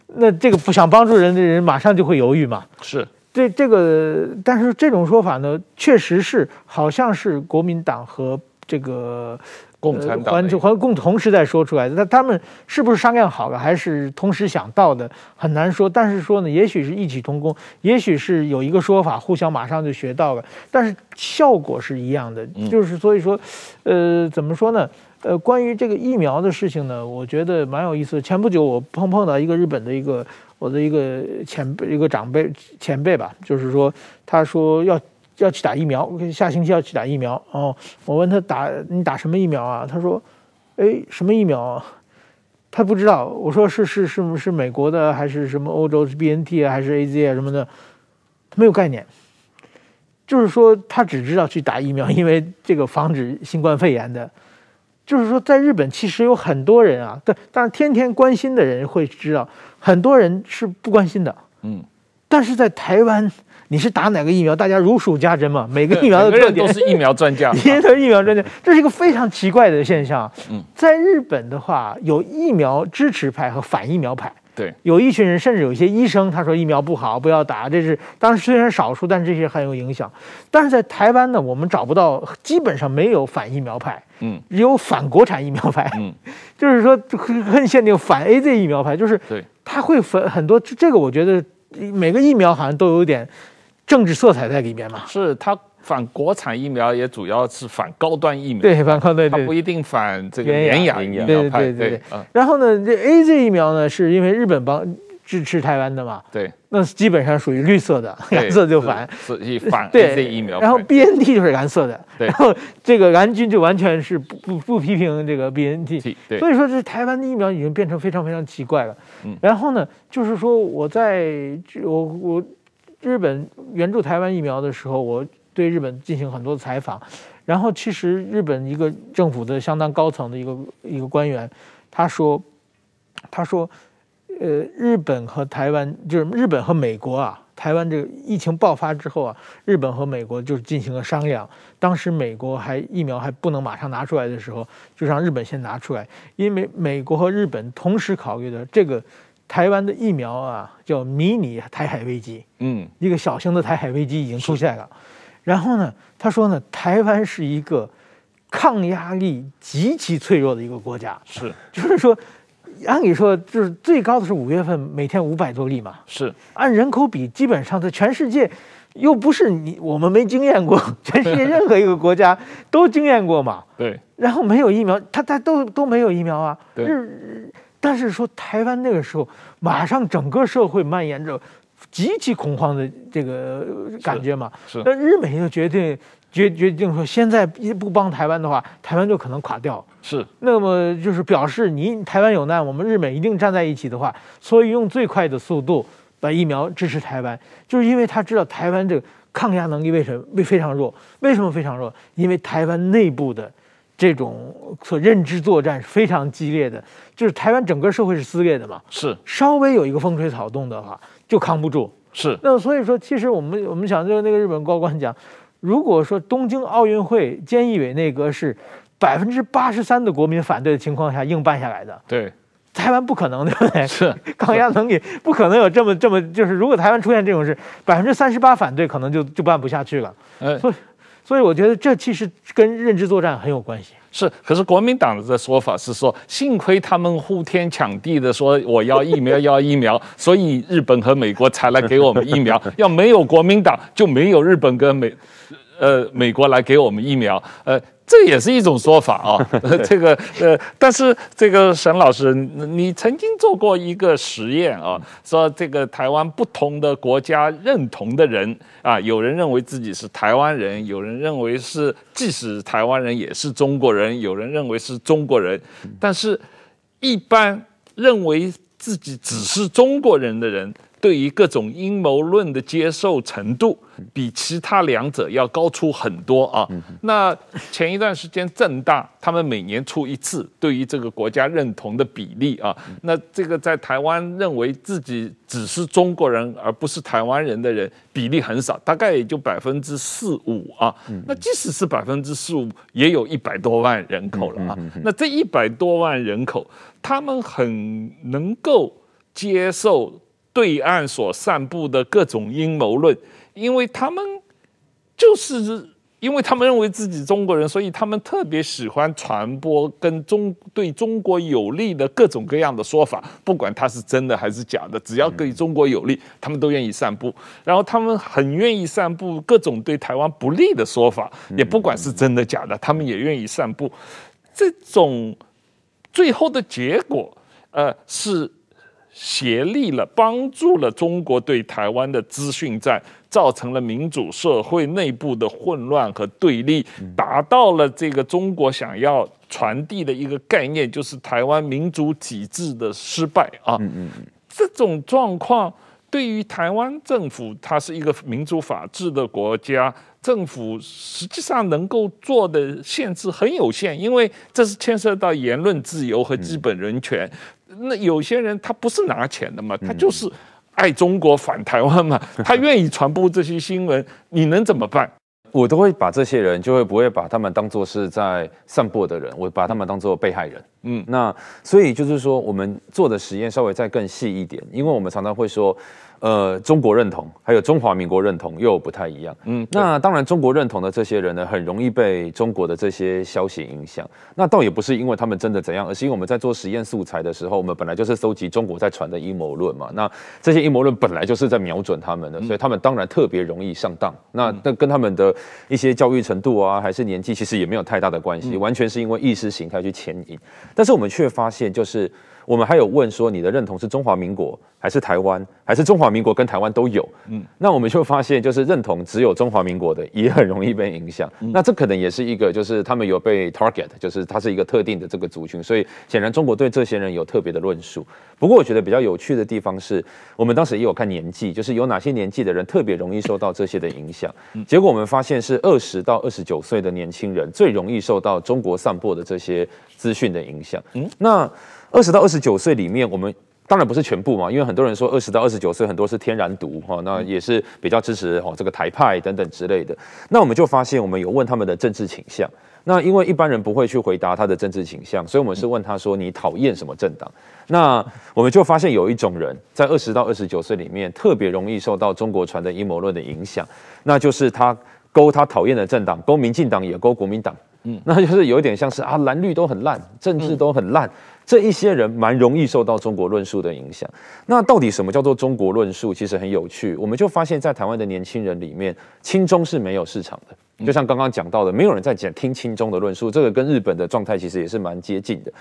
那这个不想帮助人的人马上就会犹豫嘛。是，这这个，但是这种说法呢，确实是好像是国民党和这个。共产党环环共同时代说出来的，那他们是不是商量好了，还是同时想到的，很难说。但是说呢，也许是异曲同工，也许是有一个说法，互相马上就学到了，但是效果是一样的。就是所以说，呃，怎么说呢？呃，关于这个疫苗的事情呢，我觉得蛮有意思。前不久我碰碰到一个日本的一个我的一个前辈，一个长辈前辈吧，就是说他说要。要去打疫苗，下星期要去打疫苗哦。我问他打你打什么疫苗啊？他说，哎，什么疫苗啊？他不知道。我说是是是是美国的还是什么欧洲是 BNT 啊还是 AZ 啊什么的？他没有概念。就是说他只知道去打疫苗，因为这个防止新冠肺炎的。就是说在日本其实有很多人啊，但但是天天关心的人会知道，很多人是不关心的。嗯，但是在台湾。你是打哪个疫苗？大家如数家珍嘛，每个疫苗的特点都是疫苗专家，也都是疫苗专家，这是一个非常奇怪的现象。嗯，在日本的话，有疫苗支持派和反疫苗派。对，有一群人，甚至有一些医生，他说疫苗不好，不要打。这是当然虽然少数，但是这些很有影响。但是在台湾呢，我们找不到，基本上没有反疫苗派。嗯，只有反国产疫苗派。嗯，就是说很限定反 AZ 疫苗派，就是对，他会分很多。这个我觉得每个疫苗好像都有点。政治色彩在里面嘛？是他反国产疫苗，也主要是反高端疫苗。对，反高端，它不一定反这个原厂疫苗。对对对对。然后呢，这 AZ 疫苗呢，是因为日本帮支持台湾的嘛，对，那基本上属于绿色的，蓝色就反，所以反对疫苗。然后 BNT 就是蓝色的，对，然后这个蓝军就完全是不不不批评这个 BNT，对，所以说这台湾的疫苗已经变成非常非常奇怪了。嗯，然后呢，就是说我在我我日本援助台湾疫苗的时候，我对日本进行很多的采访，然后其实日本一个政府的相当高层的一个一个官员，他说，他说。呃，日本和台湾就是日本和美国啊，台湾这个疫情爆发之后啊，日本和美国就进行了商量。当时美国还疫苗还不能马上拿出来的时候，就让日本先拿出来，因为美国和日本同时考虑的这个台湾的疫苗啊，叫迷你台海危机，嗯，一个小型的台海危机已经出现了。然后呢，他说呢，台湾是一个抗压力极其脆弱的一个国家，是，就是说。按理说，就是最高的是五月份，每天五百多例嘛。是，按人口比，基本上在全世界，又不是你我们没经验过，全世界任何一个国家都经验过嘛。对。然后没有疫苗，他他都都没有疫苗啊。对。但是说台湾那个时候，马上整个社会蔓延着极其恐慌的这个感觉嘛。是。那日美就决定。决决定说，现在一不帮台湾的话，台湾就可能垮掉。是，那么就是表示你台湾有难，我们日美一定站在一起的话，所以用最快的速度把疫苗支持台湾，就是因为他知道台湾这个抗压能力为什么为非常弱？为什么非常弱？因为台湾内部的这种所认知作战是非常激烈的，就是台湾整个社会是撕裂的嘛。是，稍微有一个风吹草动的话，就扛不住。是，那所以说，其实我们我们想，就那个日本高官讲。如果说东京奥运会菅义伟内阁是百分之八十三的国民反对的情况下硬办下来的，对，台湾不可能，对不对？是抗压能力不可能有这么这么，就是如果台湾出现这种事，百分之三十八反对，可能就就办不下去了。嗯，所以所以我觉得这其实跟认知作战很有关系。是，可是国民党的说法是说，幸亏他们呼天抢地的说我要疫苗要疫苗，所以日本和美国才来给我们疫苗。要没有国民党，就没有日本跟美，呃，美国来给我们疫苗。呃。这也是一种说法啊，这个呃，但是这个沈老师，你曾经做过一个实验啊，说这个台湾不同的国家认同的人啊，有人认为自己是台湾人，有人认为是即使台湾人也是中国人，有人认为是中国人，但是一般认为自己只是中国人的人。对于各种阴谋论的接受程度，比其他两者要高出很多啊。那前一段时间正大他们每年出一次对于这个国家认同的比例啊，那这个在台湾认为自己只是中国人而不是台湾人的人比例很少，大概也就百分之四五啊。那即使是百分之四五，也有一百多万人口了啊。那这一百多万人口，他们很能够接受。对岸所散布的各种阴谋论，因为他们就是因为他们认为自己中国人，所以他们特别喜欢传播跟中对中国有利的各种各样的说法，不管它是真的还是假的，只要对中国有利，他们都愿意散布。然后他们很愿意散布各种对台湾不利的说法，也不管是真的假的，他们也愿意散布。这种最后的结果，呃，是。协力了，帮助了中国对台湾的资讯战，造成了民主社会内部的混乱和对立，达到了这个中国想要传递的一个概念，就是台湾民主体制的失败啊。这种状况对于台湾政府，它是一个民主法治的国家，政府实际上能够做的限制很有限，因为这是牵涉到言论自由和基本人权。那有些人他不是拿钱的嘛，他就是爱中国反台湾嘛，他愿意传播这些新闻，你能怎么办？我都会把这些人，就会不会把他们当做是在散播的人，我把他们当做被害人。嗯，那所以就是说，我们做的实验稍微再更细一点，因为我们常常会说。呃，中国认同还有中华民国认同又不太一样。嗯，那当然，中国认同的这些人呢，很容易被中国的这些消息影响。那倒也不是因为他们真的怎样，而是因为我们在做实验素材的时候，我们本来就是搜集中国在传的阴谋论嘛。那这些阴谋论本来就是在瞄准他们的，所以他们当然特别容易上当。那那跟他们的一些教育程度啊，还是年纪，其实也没有太大的关系，完全是因为意识形态去牵引。但是我们却发现，就是。我们还有问说，你的认同是中华民国还是台湾，还是中华民国跟台湾都有？嗯，那我们就发现，就是认同只有中华民国的，也很容易被影响。嗯、那这可能也是一个，就是他们有被 target，就是它是一个特定的这个族群，所以显然中国对这些人有特别的论述。不过我觉得比较有趣的地方是，我们当时也有看年纪，就是有哪些年纪的人特别容易受到这些的影响。嗯、结果我们发现是二十到二十九岁的年轻人最容易受到中国散播的这些资讯的影响。嗯，那。二十到二十九岁里面，我们当然不是全部嘛，因为很多人说二十到二十九岁很多是天然毒哈，那也是比较支持哦这个台派等等之类的。那我们就发现，我们有问他们的政治倾向。那因为一般人不会去回答他的政治倾向，所以我们是问他说，你讨厌什么政党？那我们就发现有一种人在二十到二十九岁里面特别容易受到中国传的阴谋论的影响，那就是他勾他讨厌的政党，勾民进党也勾国民党。嗯，那就是有一点像是啊蓝绿都很烂，政治都很烂。这一些人蛮容易受到中国论述的影响。那到底什么叫做中国论述？其实很有趣。我们就发现，在台湾的年轻人里面，亲中是没有市场的。就像刚刚讲到的，没有人在讲听亲中的论述。这个跟日本的状态其实也是蛮接近的。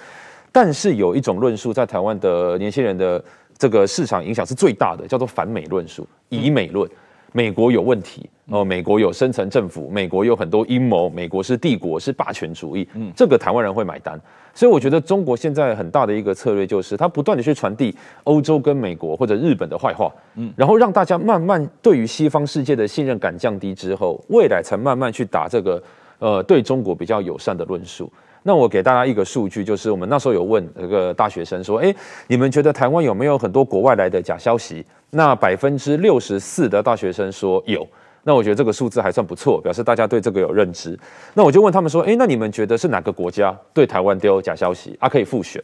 但是有一种论述，在台湾的年轻人的这个市场影响是最大的，叫做反美论述、以美论。美国有问题哦，美国有深层政府，美国有很多阴谋，美国是帝国，是霸权主义。嗯，这个台湾人会买单。所以我觉得中国现在很大的一个策略就是，它不断的去传递欧洲跟美国或者日本的坏话，嗯，然后让大家慢慢对于西方世界的信任感降低之后，未来才慢慢去打这个呃对中国比较友善的论述。那我给大家一个数据，就是我们那时候有问这个大学生说，诶，你们觉得台湾有没有很多国外来的假消息？那百分之六十四的大学生说有。那我觉得这个数字还算不错，表示大家对这个有认知。那我就问他们说：“诶，那你们觉得是哪个国家对台湾丢假消息啊？可以复选？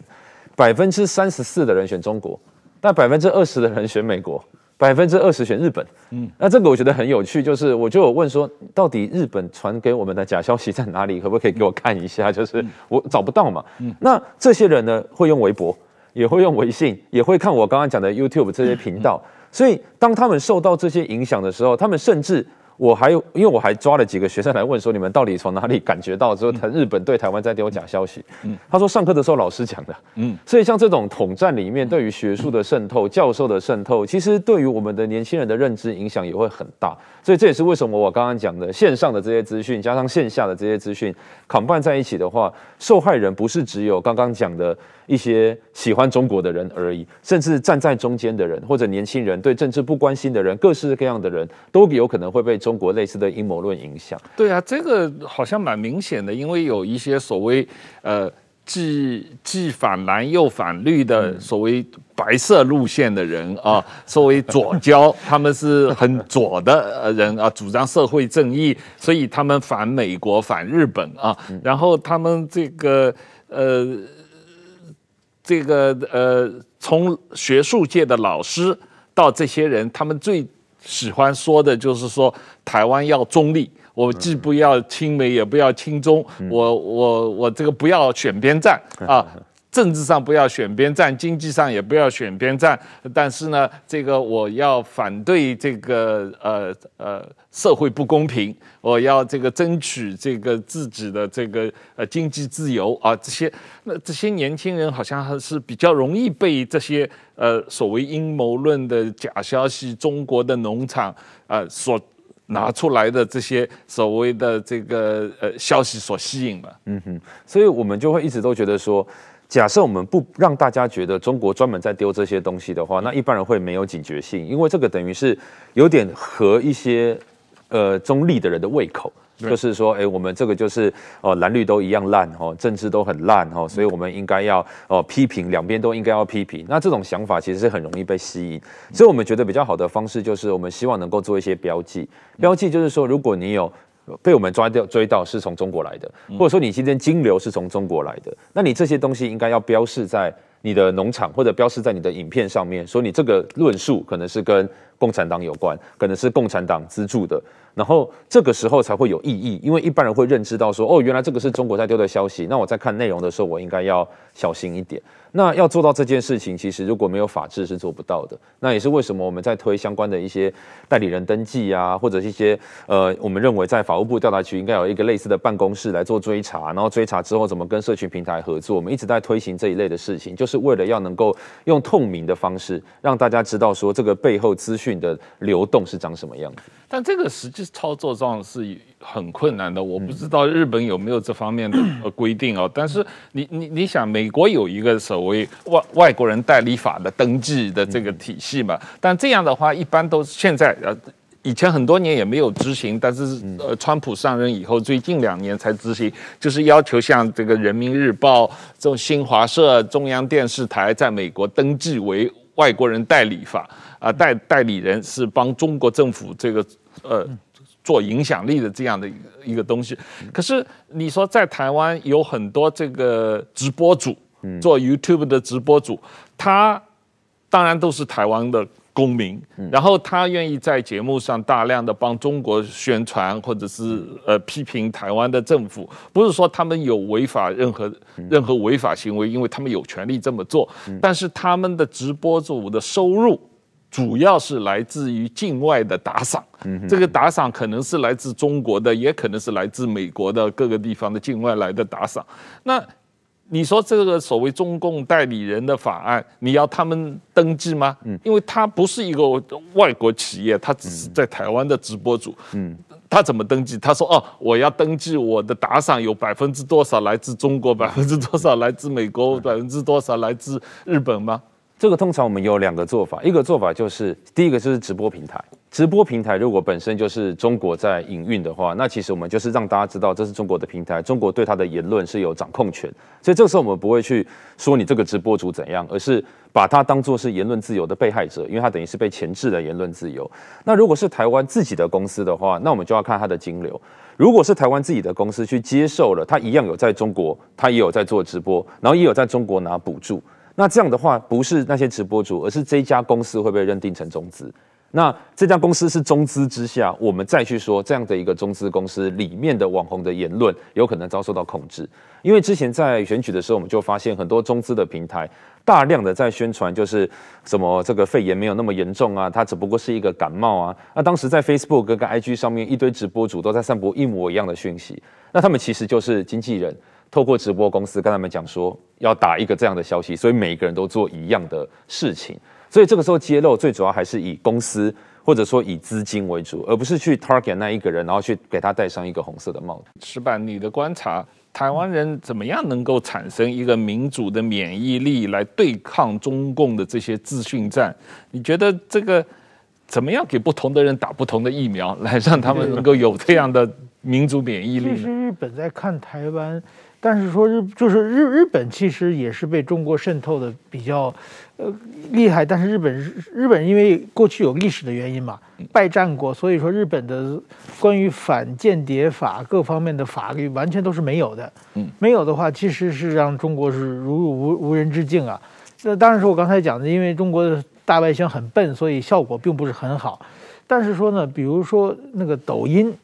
百分之三十四的人选中国，但百分之二十的人选美国，百分之二十选日本。嗯，那这个我觉得很有趣，就是我就有问说，到底日本传给我们的假消息在哪里？可不可以给我看一下？就是我找不到嘛。嗯，那这些人呢，会用微博，也会用微信，也会看我刚刚讲的 YouTube 这些频道。嗯”所以，当他们受到这些影响的时候，他们甚至。我还有，因为我还抓了几个学生来问说，你们到底从哪里感觉到说，日本对台湾在丢假消息？嗯，他说上课的时候老师讲的。嗯，所以像这种统战里面，对于学术的渗透、教授的渗透，其实对于我们的年轻人的认知影响也会很大。所以这也是为什么我刚刚讲的线上的这些资讯，加上线下的这些资讯，combine 在一起的话，受害人不是只有刚刚讲的。一些喜欢中国的人而已，甚至站在中间的人，或者年轻人对政治不关心的人，各式各样的人都有可能会被中国类似的阴谋论影响。对啊，这个好像蛮明显的，因为有一些所谓呃既既反蓝又反绿的所谓白色路线的人啊，作为左交，他们是很左的人啊，主张社会正义，所以他们反美国、反日本啊，然后他们这个呃。这个呃，从学术界的老师到这些人，他们最喜欢说的就是说，台湾要中立，我既不要亲美，也不要亲中，我我我这个不要选边站啊。政治上不要选边站，经济上也不要选边站，但是呢，这个我要反对这个呃呃社会不公平，我要这个争取这个自己的这个呃经济自由啊，这些那这些年轻人好像还是比较容易被这些呃所谓阴谋论的假消息、中国的农场啊、呃、所拿出来的这些所谓的这个呃消息所吸引了。嗯哼，所以我们就会一直都觉得说。假设我们不让大家觉得中国专门在丢这些东西的话，那一般人会没有警觉性，因为这个等于是有点合一些呃中立的人的胃口，就是说，哎，我们这个就是哦蓝绿都一样烂哦，政治都很烂哦，所以我们应该要哦批评两边都应该要批评。那这种想法其实是很容易被吸引，所以我们觉得比较好的方式就是我们希望能够做一些标记，标记就是说，如果你有。被我们抓掉追到是从中国来的，或者说你今天金流是从中国来的，那你这些东西应该要标示在你的农场或者标示在你的影片上面，说你这个论述可能是跟共产党有关，可能是共产党资助的。然后这个时候才会有意义，因为一般人会认知到说，哦，原来这个是中国在丢的消息，那我在看内容的时候，我应该要小心一点。那要做到这件事情，其实如果没有法治是做不到的。那也是为什么我们在推相关的一些代理人登记啊，或者一些呃，我们认为在法务部调查局应该有一个类似的办公室来做追查，然后追查之后怎么跟社群平台合作。我们一直在推行这一类的事情，就是为了要能够用透明的方式让大家知道说这个背后资讯的流动是长什么样子。但这个实际操作上是很困难的，我不知道日本有没有这方面的 规定哦。但是你你你想，美国有一个所谓外外国人代理法的登记的这个体系嘛？但这样的话，一般都是现在呃，以前很多年也没有执行，但是呃，川普上任以后，最近两年才执行，就是要求像这个人民日报、这种新华社、中央电视台在美国登记为外国人代理法啊，代代理人是帮中国政府这个。呃，做影响力的这样的一个一个东西，可是你说在台湾有很多这个直播主，做 YouTube 的直播主，他当然都是台湾的公民，然后他愿意在节目上大量的帮中国宣传，或者是呃批评台湾的政府，不是说他们有违法任何任何违法行为，因为他们有权利这么做，但是他们的直播主的收入。主要是来自于境外的打赏，这个打赏可能是来自中国的，也可能是来自美国的各个地方的境外来的打赏。那你说这个所谓中共代理人的法案，你要他们登记吗？嗯因为他不是一个外国企业，他只是在台湾的直播主，嗯他怎么登记？他说哦，我要登记我的打赏有百分之多少来自中国，百分之多少来自美国，百分之多少来自日本吗？这个通常我们有两个做法，一个做法就是第一个就是直播平台，直播平台如果本身就是中国在营运的话，那其实我们就是让大家知道这是中国的平台，中国对他的言论是有掌控权，所以这个时候我们不会去说你这个直播主怎样，而是把它当作是言论自由的被害者，因为它等于是被钳制的言论自由。那如果是台湾自己的公司的话，那我们就要看它的金流。如果是台湾自己的公司去接受了，它一样有在中国，它也有在做直播，然后也有在中国拿补助。那这样的话，不是那些直播主，而是这家公司会被认定成中资。那这家公司是中资之下，我们再去说这样的一个中资公司里面的网红的言论有可能遭受到控制。因为之前在选举的时候，我们就发现很多中资的平台大量的在宣传，就是什么这个肺炎没有那么严重啊，它只不过是一个感冒啊。那当时在 Facebook 跟 IG 上面一堆直播主都在散播一模一样的讯息，那他们其实就是经纪人。透过直播公司跟他们讲说要打一个这样的消息，所以每一个人都做一样的事情，所以这个时候揭露最主要还是以公司或者说以资金为主，而不是去 target 那一个人，然后去给他戴上一个红色的帽子。石板，你的观察，台湾人怎么样能够产生一个民主的免疫力来对抗中共的这些资讯战？你觉得这个怎么样给不同的人打不同的疫苗，来让他们能够有这样的民主免疫力？其实日本在看台湾。但是说日就是日日本其实也是被中国渗透的比较，呃厉害。但是日本日本因为过去有历史的原因嘛，败战过，所以说日本的关于反间谍法各方面的法律完全都是没有的。嗯，没有的话，其实是让中国是如入无无人之境啊。那当然是我刚才讲的，因为中国的大外宣很笨，所以效果并不是很好。但是说呢，比如说那个抖音。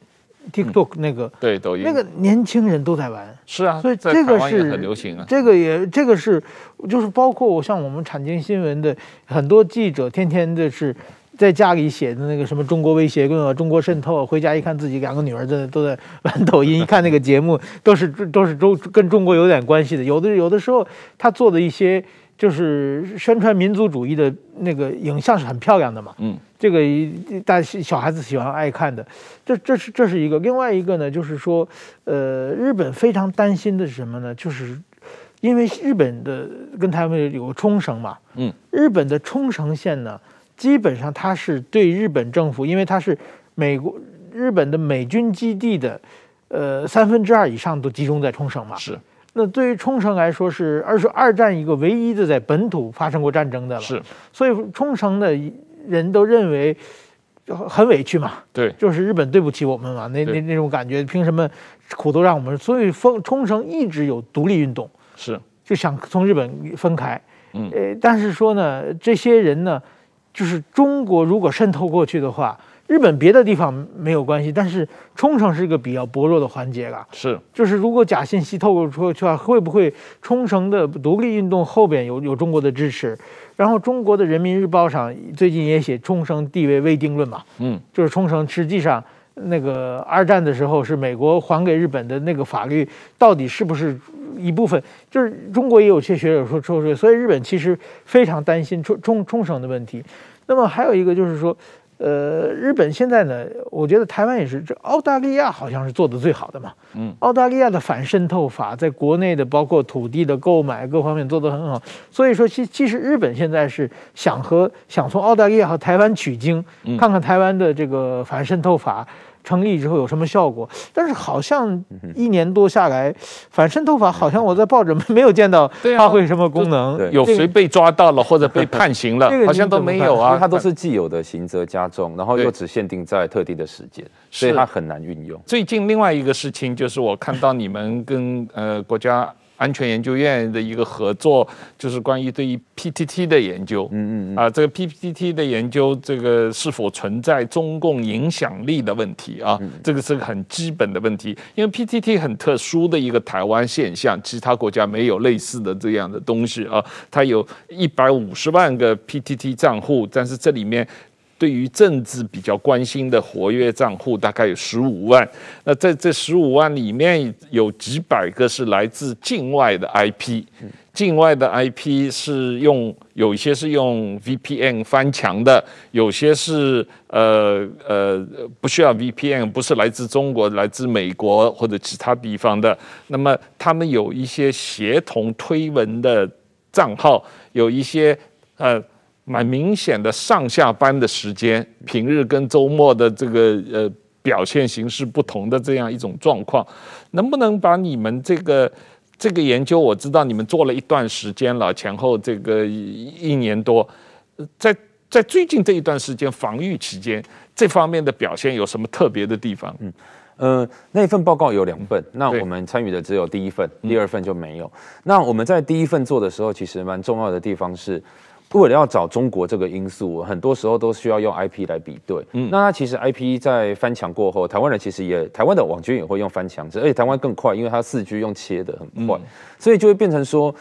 TikTok 那个、嗯、对抖音那个年轻人都在玩，是啊，所以这个是很流行啊。这个也这个是，就是包括我像我们产经新闻的很多记者，天天的是在家里写的那个什么中国威胁论啊、中国渗透，回家一看自己两个女儿在都在玩抖音，一看那个节目都是都是中跟中国有点关系的。有的有的时候他做的一些就是宣传民族主义的那个影像是很漂亮的嘛，嗯。这个大小孩子喜欢爱看的，这这是这是一个。另外一个呢，就是说，呃，日本非常担心的是什么呢？就是因为日本的跟他们有个冲绳嘛，嗯，日本的冲绳县呢，基本上它是对日本政府，因为它是美国日本的美军基地的，呃，三分之二以上都集中在冲绳嘛。是。那对于冲绳来说，是二是二战一个唯一的在本土发生过战争的了。是。所以冲绳的。人都认为很委屈嘛，对，就是日本对不起我们嘛，那那那种感觉，凭什么苦都让我们？所以冲冲绳一直有独立运动，是。就想从日本分开，嗯，呃，但是说呢，这些人呢，就是中国如果渗透过去的话，日本别的地方没有关系，但是冲绳是一个比较薄弱的环节了。是，就是如果假信息透露出去的话，会不会冲绳的独立运动后边有有中国的支持？然后中国的人民日报上最近也写冲绳地位未定论嘛，嗯，就是冲绳实际上那个二战的时候是美国还给日本的那个法律到底是不是？一部分就是中国也有些学者说抽税，所以日本其实非常担心冲冲冲绳的问题。那么还有一个就是说，呃，日本现在呢，我觉得台湾也是，这澳大利亚好像是做的最好的嘛。嗯，澳大利亚的反渗透法在国内的包括土地的购买各方面做得很好。所以说，其其实日本现在是想和想从澳大利亚和台湾取经，看看台湾的这个反渗透法。成立之后有什么效果？但是好像一年多下来，反渗透法好像我在报纸没 有见到发挥什么功能。有谁被抓到了或者被判刑了？好像都没有啊。它都是既有的刑责加重，然后又只限定在特定的时间，所以它很难运用。最近另外一个事情就是我看到你们跟呃国家。安全研究院的一个合作，就是关于对于 PTT 的研究。嗯嗯啊，这个 PTT 的研究，这个是否存在中共影响力的问题啊？这个是个很基本的问题，因为 PTT 很特殊的一个台湾现象，其他国家没有类似的这样的东西啊。它有一百五十万个 PTT 账户，但是这里面。对于政治比较关心的活跃账户大概有十五万，那在这十五万里面有几百个是来自境外的 IP，境外的 IP 是用有一些是用 VPN 翻墙的，有些是呃呃不需要 VPN，不是来自中国、来自美国或者其他地方的，那么他们有一些协同推文的账号，有一些呃。蛮明显的上下班的时间，平日跟周末的这个呃表现形式不同的这样一种状况，能不能把你们这个这个研究，我知道你们做了一段时间了，前后这个一年多，在在最近这一段时间防御期间，这方面的表现有什么特别的地方？嗯，呃，那一份报告有两份，那我们参与的只有第一份，第二份就没有。那我们在第一份做的时候，其实蛮重要的地方是。为了要找中国这个因素，很多时候都需要用 IP 来比对。嗯，那它其实 IP 在翻墙过后，台湾人其实也，台湾的网军也会用翻墙，而且台湾更快，因为它四 G 用切的很快，所以就会变成说。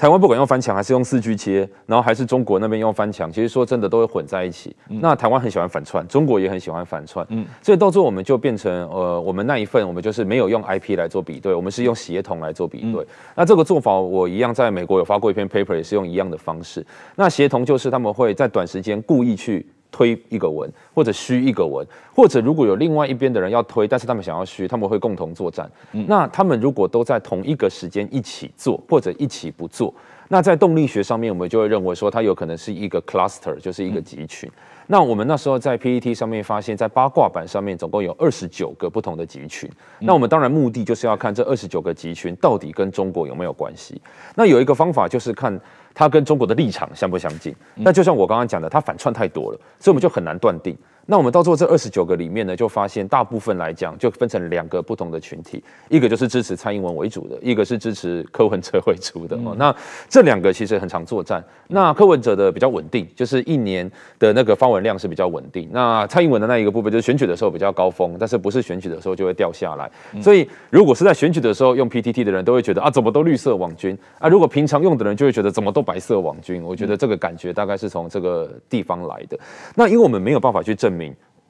台湾不管用翻墙还是用四 G 切，然后还是中国那边用翻墙，其实说真的都会混在一起。嗯、那台湾很喜欢反串，中国也很喜欢反串，嗯，所以到最后我们就变成呃，我们那一份我们就是没有用 IP 来做比对，我们是用协同来做比对。嗯、那这个做法我一样在美国有发过一篇 paper，也是用一样的方式。那协同就是他们会在短时间故意去。推一个文，或者虚一个文，或者如果有另外一边的人要推，但是他们想要虚，他们会共同作战。嗯、那他们如果都在同一个时间一起做，或者一起不做，那在动力学上面，我们就会认为说，它有可能是一个 cluster，就是一个集群。嗯、那我们那时候在 PET 上面发现，在八卦版上面总共有二十九个不同的集群。嗯、那我们当然目的就是要看这二十九个集群到底跟中国有没有关系。那有一个方法就是看。它跟中国的立场相不相近？那就像我刚刚讲的，它反串太多了，所以我们就很难断定。那我们到最后这二十九个里面呢，就发现大部分来讲就分成两个不同的群体，一个就是支持蔡英文为主的，一个是支持柯文哲为主的。哦，那这两个其实很常作战。那柯文哲的比较稳定，就是一年的那个发文量是比较稳定。那蔡英文的那一个部分就是选举的时候比较高峰，但是不是选举的时候就会掉下来。所以如果是在选举的时候用 PTT 的人都会觉得啊，怎么都绿色网军啊？如果平常用的人就会觉得怎么都白色网军。我觉得这个感觉大概是从这个地方来的。那因为我们没有办法去证明。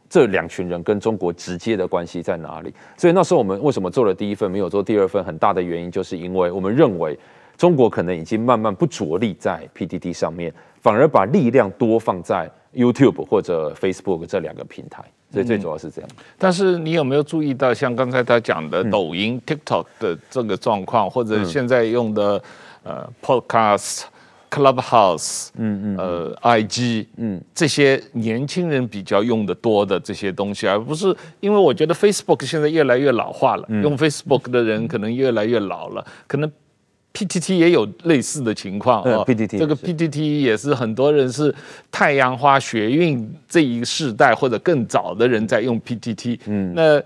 这两群人跟中国直接的关系在哪里？所以那时候我们为什么做了第一份，没有做第二份？很大的原因就是因为我们认为中国可能已经慢慢不着力在 PDD 上面，反而把力量多放在 YouTube 或者 Facebook 这两个平台。所以最主要是这样。嗯，但是你有没有注意到，像刚才他讲的抖音、TikTok 的这个状况，或者现在用的呃 Podcast？Clubhouse，嗯嗯，呃，IG，嗯，这些年轻人比较用的多的这些东西，而不是因为我觉得 Facebook 现在越来越老化了，嗯、用 Facebook 的人可能越来越老了，可能 PTT 也有类似的情况啊。PTT 这个 PTT 也是很多人是太阳花学运这一世代或者更早的人在用 PTT，嗯，那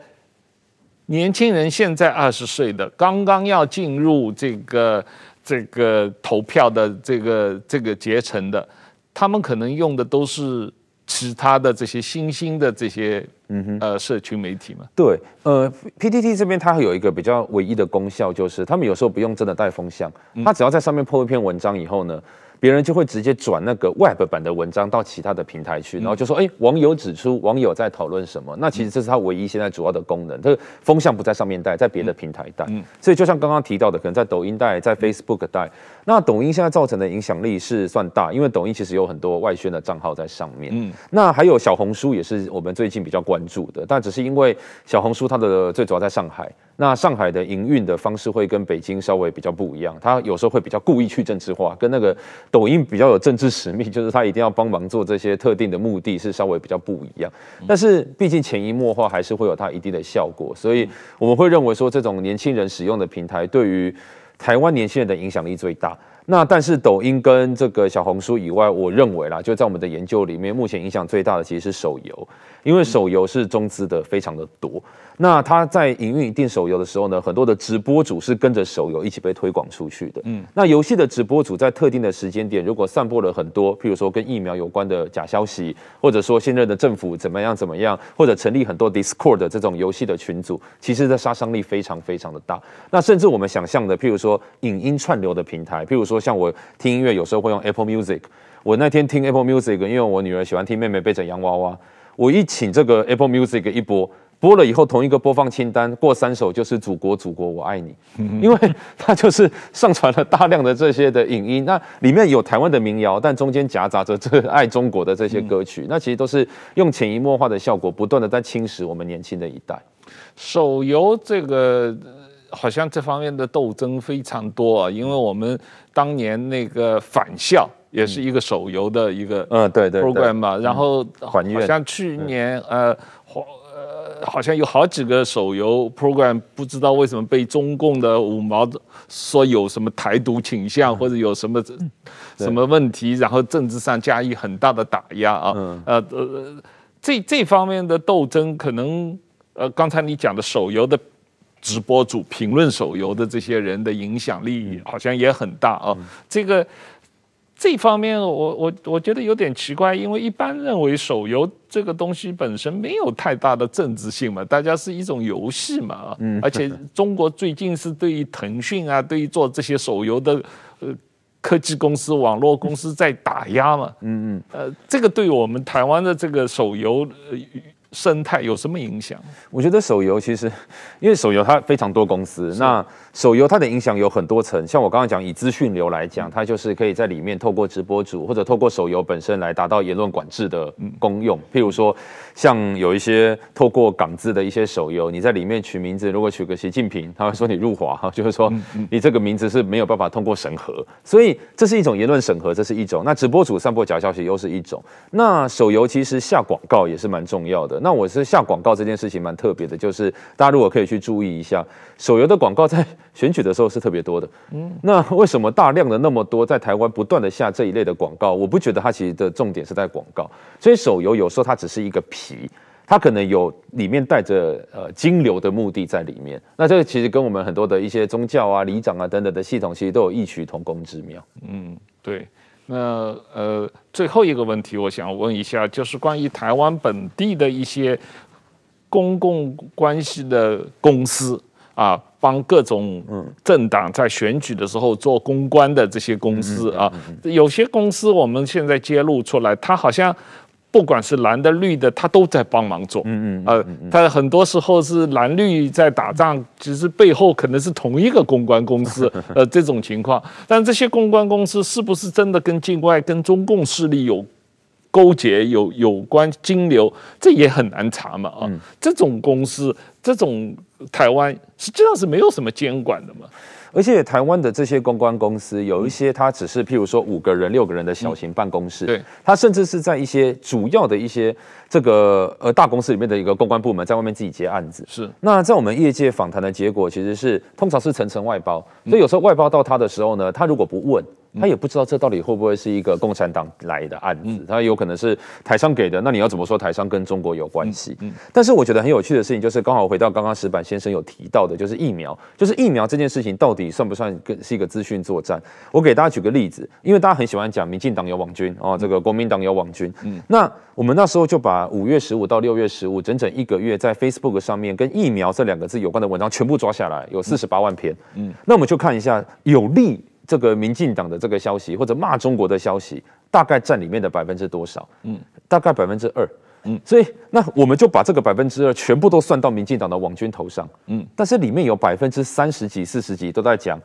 年轻人现在二十岁的，刚刚要进入这个。这个投票的这个这个结成的，他们可能用的都是其他的这些新兴的这些嗯哼呃社群媒体嘛。对，呃，PTT 这边它有一个比较唯一的功效，就是他们有时候不用真的带风向，他只要在上面 po 一篇文章以后呢。别人就会直接转那个 Web 版的文章到其他的平台去，然后就说：“哎，网友指出，网友在讨论什么？”那其实这是它唯一现在主要的功能。它的风向不在上面带，在别的平台带。所以就像刚刚提到的，可能在抖音带，在 Facebook 带。那抖音现在造成的影响力是算大，因为抖音其实有很多外宣的账号在上面。嗯，那还有小红书也是我们最近比较关注的，但只是因为小红书它的最主要在上海。那上海的营运的方式会跟北京稍微比较不一样，它有时候会比较故意去政治化，跟那个抖音比较有政治使命，就是它一定要帮忙做这些特定的目的，是稍微比较不一样。但是毕竟潜移默化还是会有它一定的效果，所以我们会认为说，这种年轻人使用的平台对于台湾年轻人的影响力最大。那但是抖音跟这个小红书以外，我认为啦，就在我们的研究里面，目前影响最大的其实是手游，因为手游是中资的非常的多。那他在营运一定手游的时候呢，很多的直播主是跟着手游一起被推广出去的。嗯，那游戏的直播主在特定的时间点，如果散播了很多，譬如说跟疫苗有关的假消息，或者说现任的政府怎么样怎么样，或者成立很多 Discord 的这种游戏的群组，其实的杀伤力非常非常的大。那甚至我们想象的，譬如说影音串流的平台，譬如说像我听音乐有时候会用 Apple Music，我那天听 Apple Music，因为我女儿喜欢听妹妹背着洋娃娃，我一请这个 Apple Music 一播。播了以后，同一个播放清单过三首就是“祖国，祖国，我爱你”，因为它就是上传了大量的这些的影音，那里面有台湾的民谣，但中间夹杂着这爱中国的这些歌曲，那其实都是用潜移默化的效果，不断的在侵蚀我们年轻的一代。手游这个好像这方面的斗争非常多啊，因为我们当年那个返校也是一个手游的一个嗯对对 program 嘛，然后好像去年呃。好像有好几个手游 program，不知道为什么被中共的五毛说有什么台独倾向，或者有什么什么问题，然后政治上加以很大的打压啊。呃呃，这这方面的斗争，可能呃，刚才你讲的手游的直播主、评论手游的这些人的影响力，好像也很大啊。这个。这方面我，我我我觉得有点奇怪，因为一般认为手游这个东西本身没有太大的政治性嘛，大家是一种游戏嘛，嗯，而且中国最近是对于腾讯啊，对于做这些手游的呃科技公司、网络公司在打压嘛，嗯嗯，呃，这个对我们台湾的这个手游。呃生态有什么影响？我觉得手游其实，因为手游它非常多公司，那手游它的影响有很多层。像我刚刚讲，以资讯流来讲，它就是可以在里面透过直播主或者透过手游本身来达到言论管制的功用。譬如说，像有一些透过港资的一些手游，你在里面取名字，如果取个习近平，他会说你入华哈，就是说你这个名字是没有办法通过审核。所以这是一种言论审核，这是一种。那直播主散播假消息又是一种。那手游其实下广告也是蛮重要的。那我是下广告这件事情蛮特别的，就是大家如果可以去注意一下，手游的广告在选举的时候是特别多的。嗯，那为什么大量的那么多在台湾不断的下这一类的广告？我不觉得它其实的重点是在广告，所以手游有时候它只是一个皮，它可能有里面带着呃金流的目的在里面。那这个其实跟我们很多的一些宗教啊、里长啊等等的系统，其实都有异曲同工之妙。嗯，对。那呃，最后一个问题，我想问一下，就是关于台湾本地的一些公共关系的公司啊，帮各种政党在选举的时候做公关的这些公司啊，有些公司我们现在揭露出来，它好像。不管是蓝的绿的，他都在帮忙做。嗯嗯，呃，他很多时候是蓝绿在打仗，其实背后可能是同一个公关公司。呃，这种情况，但这些公关公司是不是真的跟境外、跟中共势力有勾结、有有关金流？这也很难查嘛。啊，这种公司，这种台湾实际上是没有什么监管的嘛。而且台湾的这些公关公司，有一些它只是譬如说五个人、六个人的小型办公室，对，它甚至是在一些主要的一些这个呃大公司里面的一个公关部门，在外面自己接案子。是，那在我们业界访谈的结果，其实是通常是层层外包，所以有时候外包到他的时候呢，他如果不问。他也不知道这到底会不会是一个共产党来的案子，他有可能是台商给的。那你要怎么说台商跟中国有关系？但是我觉得很有趣的事情就是，刚好回到刚刚石板先生有提到的，就是疫苗，就是疫苗这件事情到底算不算跟是一个资讯作战？我给大家举个例子，因为大家很喜欢讲民进党有网军哦，这个国民党有网军。那我们那时候就把五月十五到六月十五整整一个月在 Facebook 上面跟疫苗这两个字有关的文章全部抓下来，有四十八万篇。嗯，那我们就看一下有利。这个民进党的这个消息或者骂中国的消息，大概占里面的百分之多少？嗯，大概百分之二。嗯，所以那我们就把这个百分之二全部都算到民进党的网军头上。嗯，但是里面有百分之三十几、四十几都在讲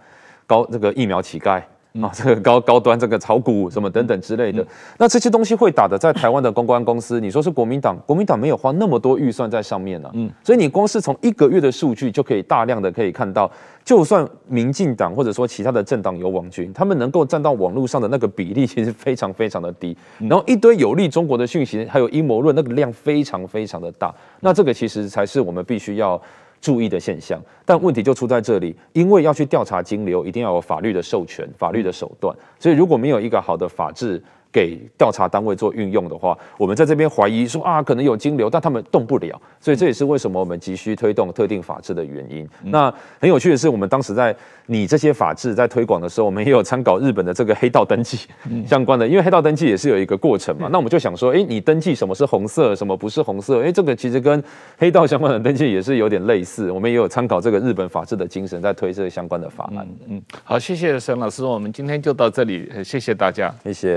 高这个疫苗乞丐。啊，这个高高端这个炒股什么等等之类的，那这些东西会打的，在台湾的公关公司，你说是国民党，国民党没有花那么多预算在上面呢。嗯，所以你光是从一个月的数据就可以大量的可以看到，就算民进党或者说其他的政党有网军，他们能够占到网络上的那个比例其实非常非常的低，然后一堆有利中国的讯息，还有阴谋论，那个量非常非常的大，那这个其实才是我们必须要注意的现象，但问题就出在这里，因为要去调查金流，一定要有法律的授权、法律的手段，所以如果没有一个好的法制，给调查单位做运用的话，我们在这边怀疑说啊，可能有金流，但他们动不了，所以这也是为什么我们急需推动特定法制的原因。嗯、那很有趣的是，我们当时在拟这些法制在推广的时候，我们也有参考日本的这个黑道登记 相关的，因为黑道登记也是有一个过程嘛。那我们就想说，哎，你登记什么是红色，什么不是红色？哎，这个其实跟黑道相关的登记也是有点类似。我们也有参考这个日本法制的精神，在推这个相关的法案。嗯，好，谢谢沈老师，我们今天就到这里，谢谢大家，谢谢。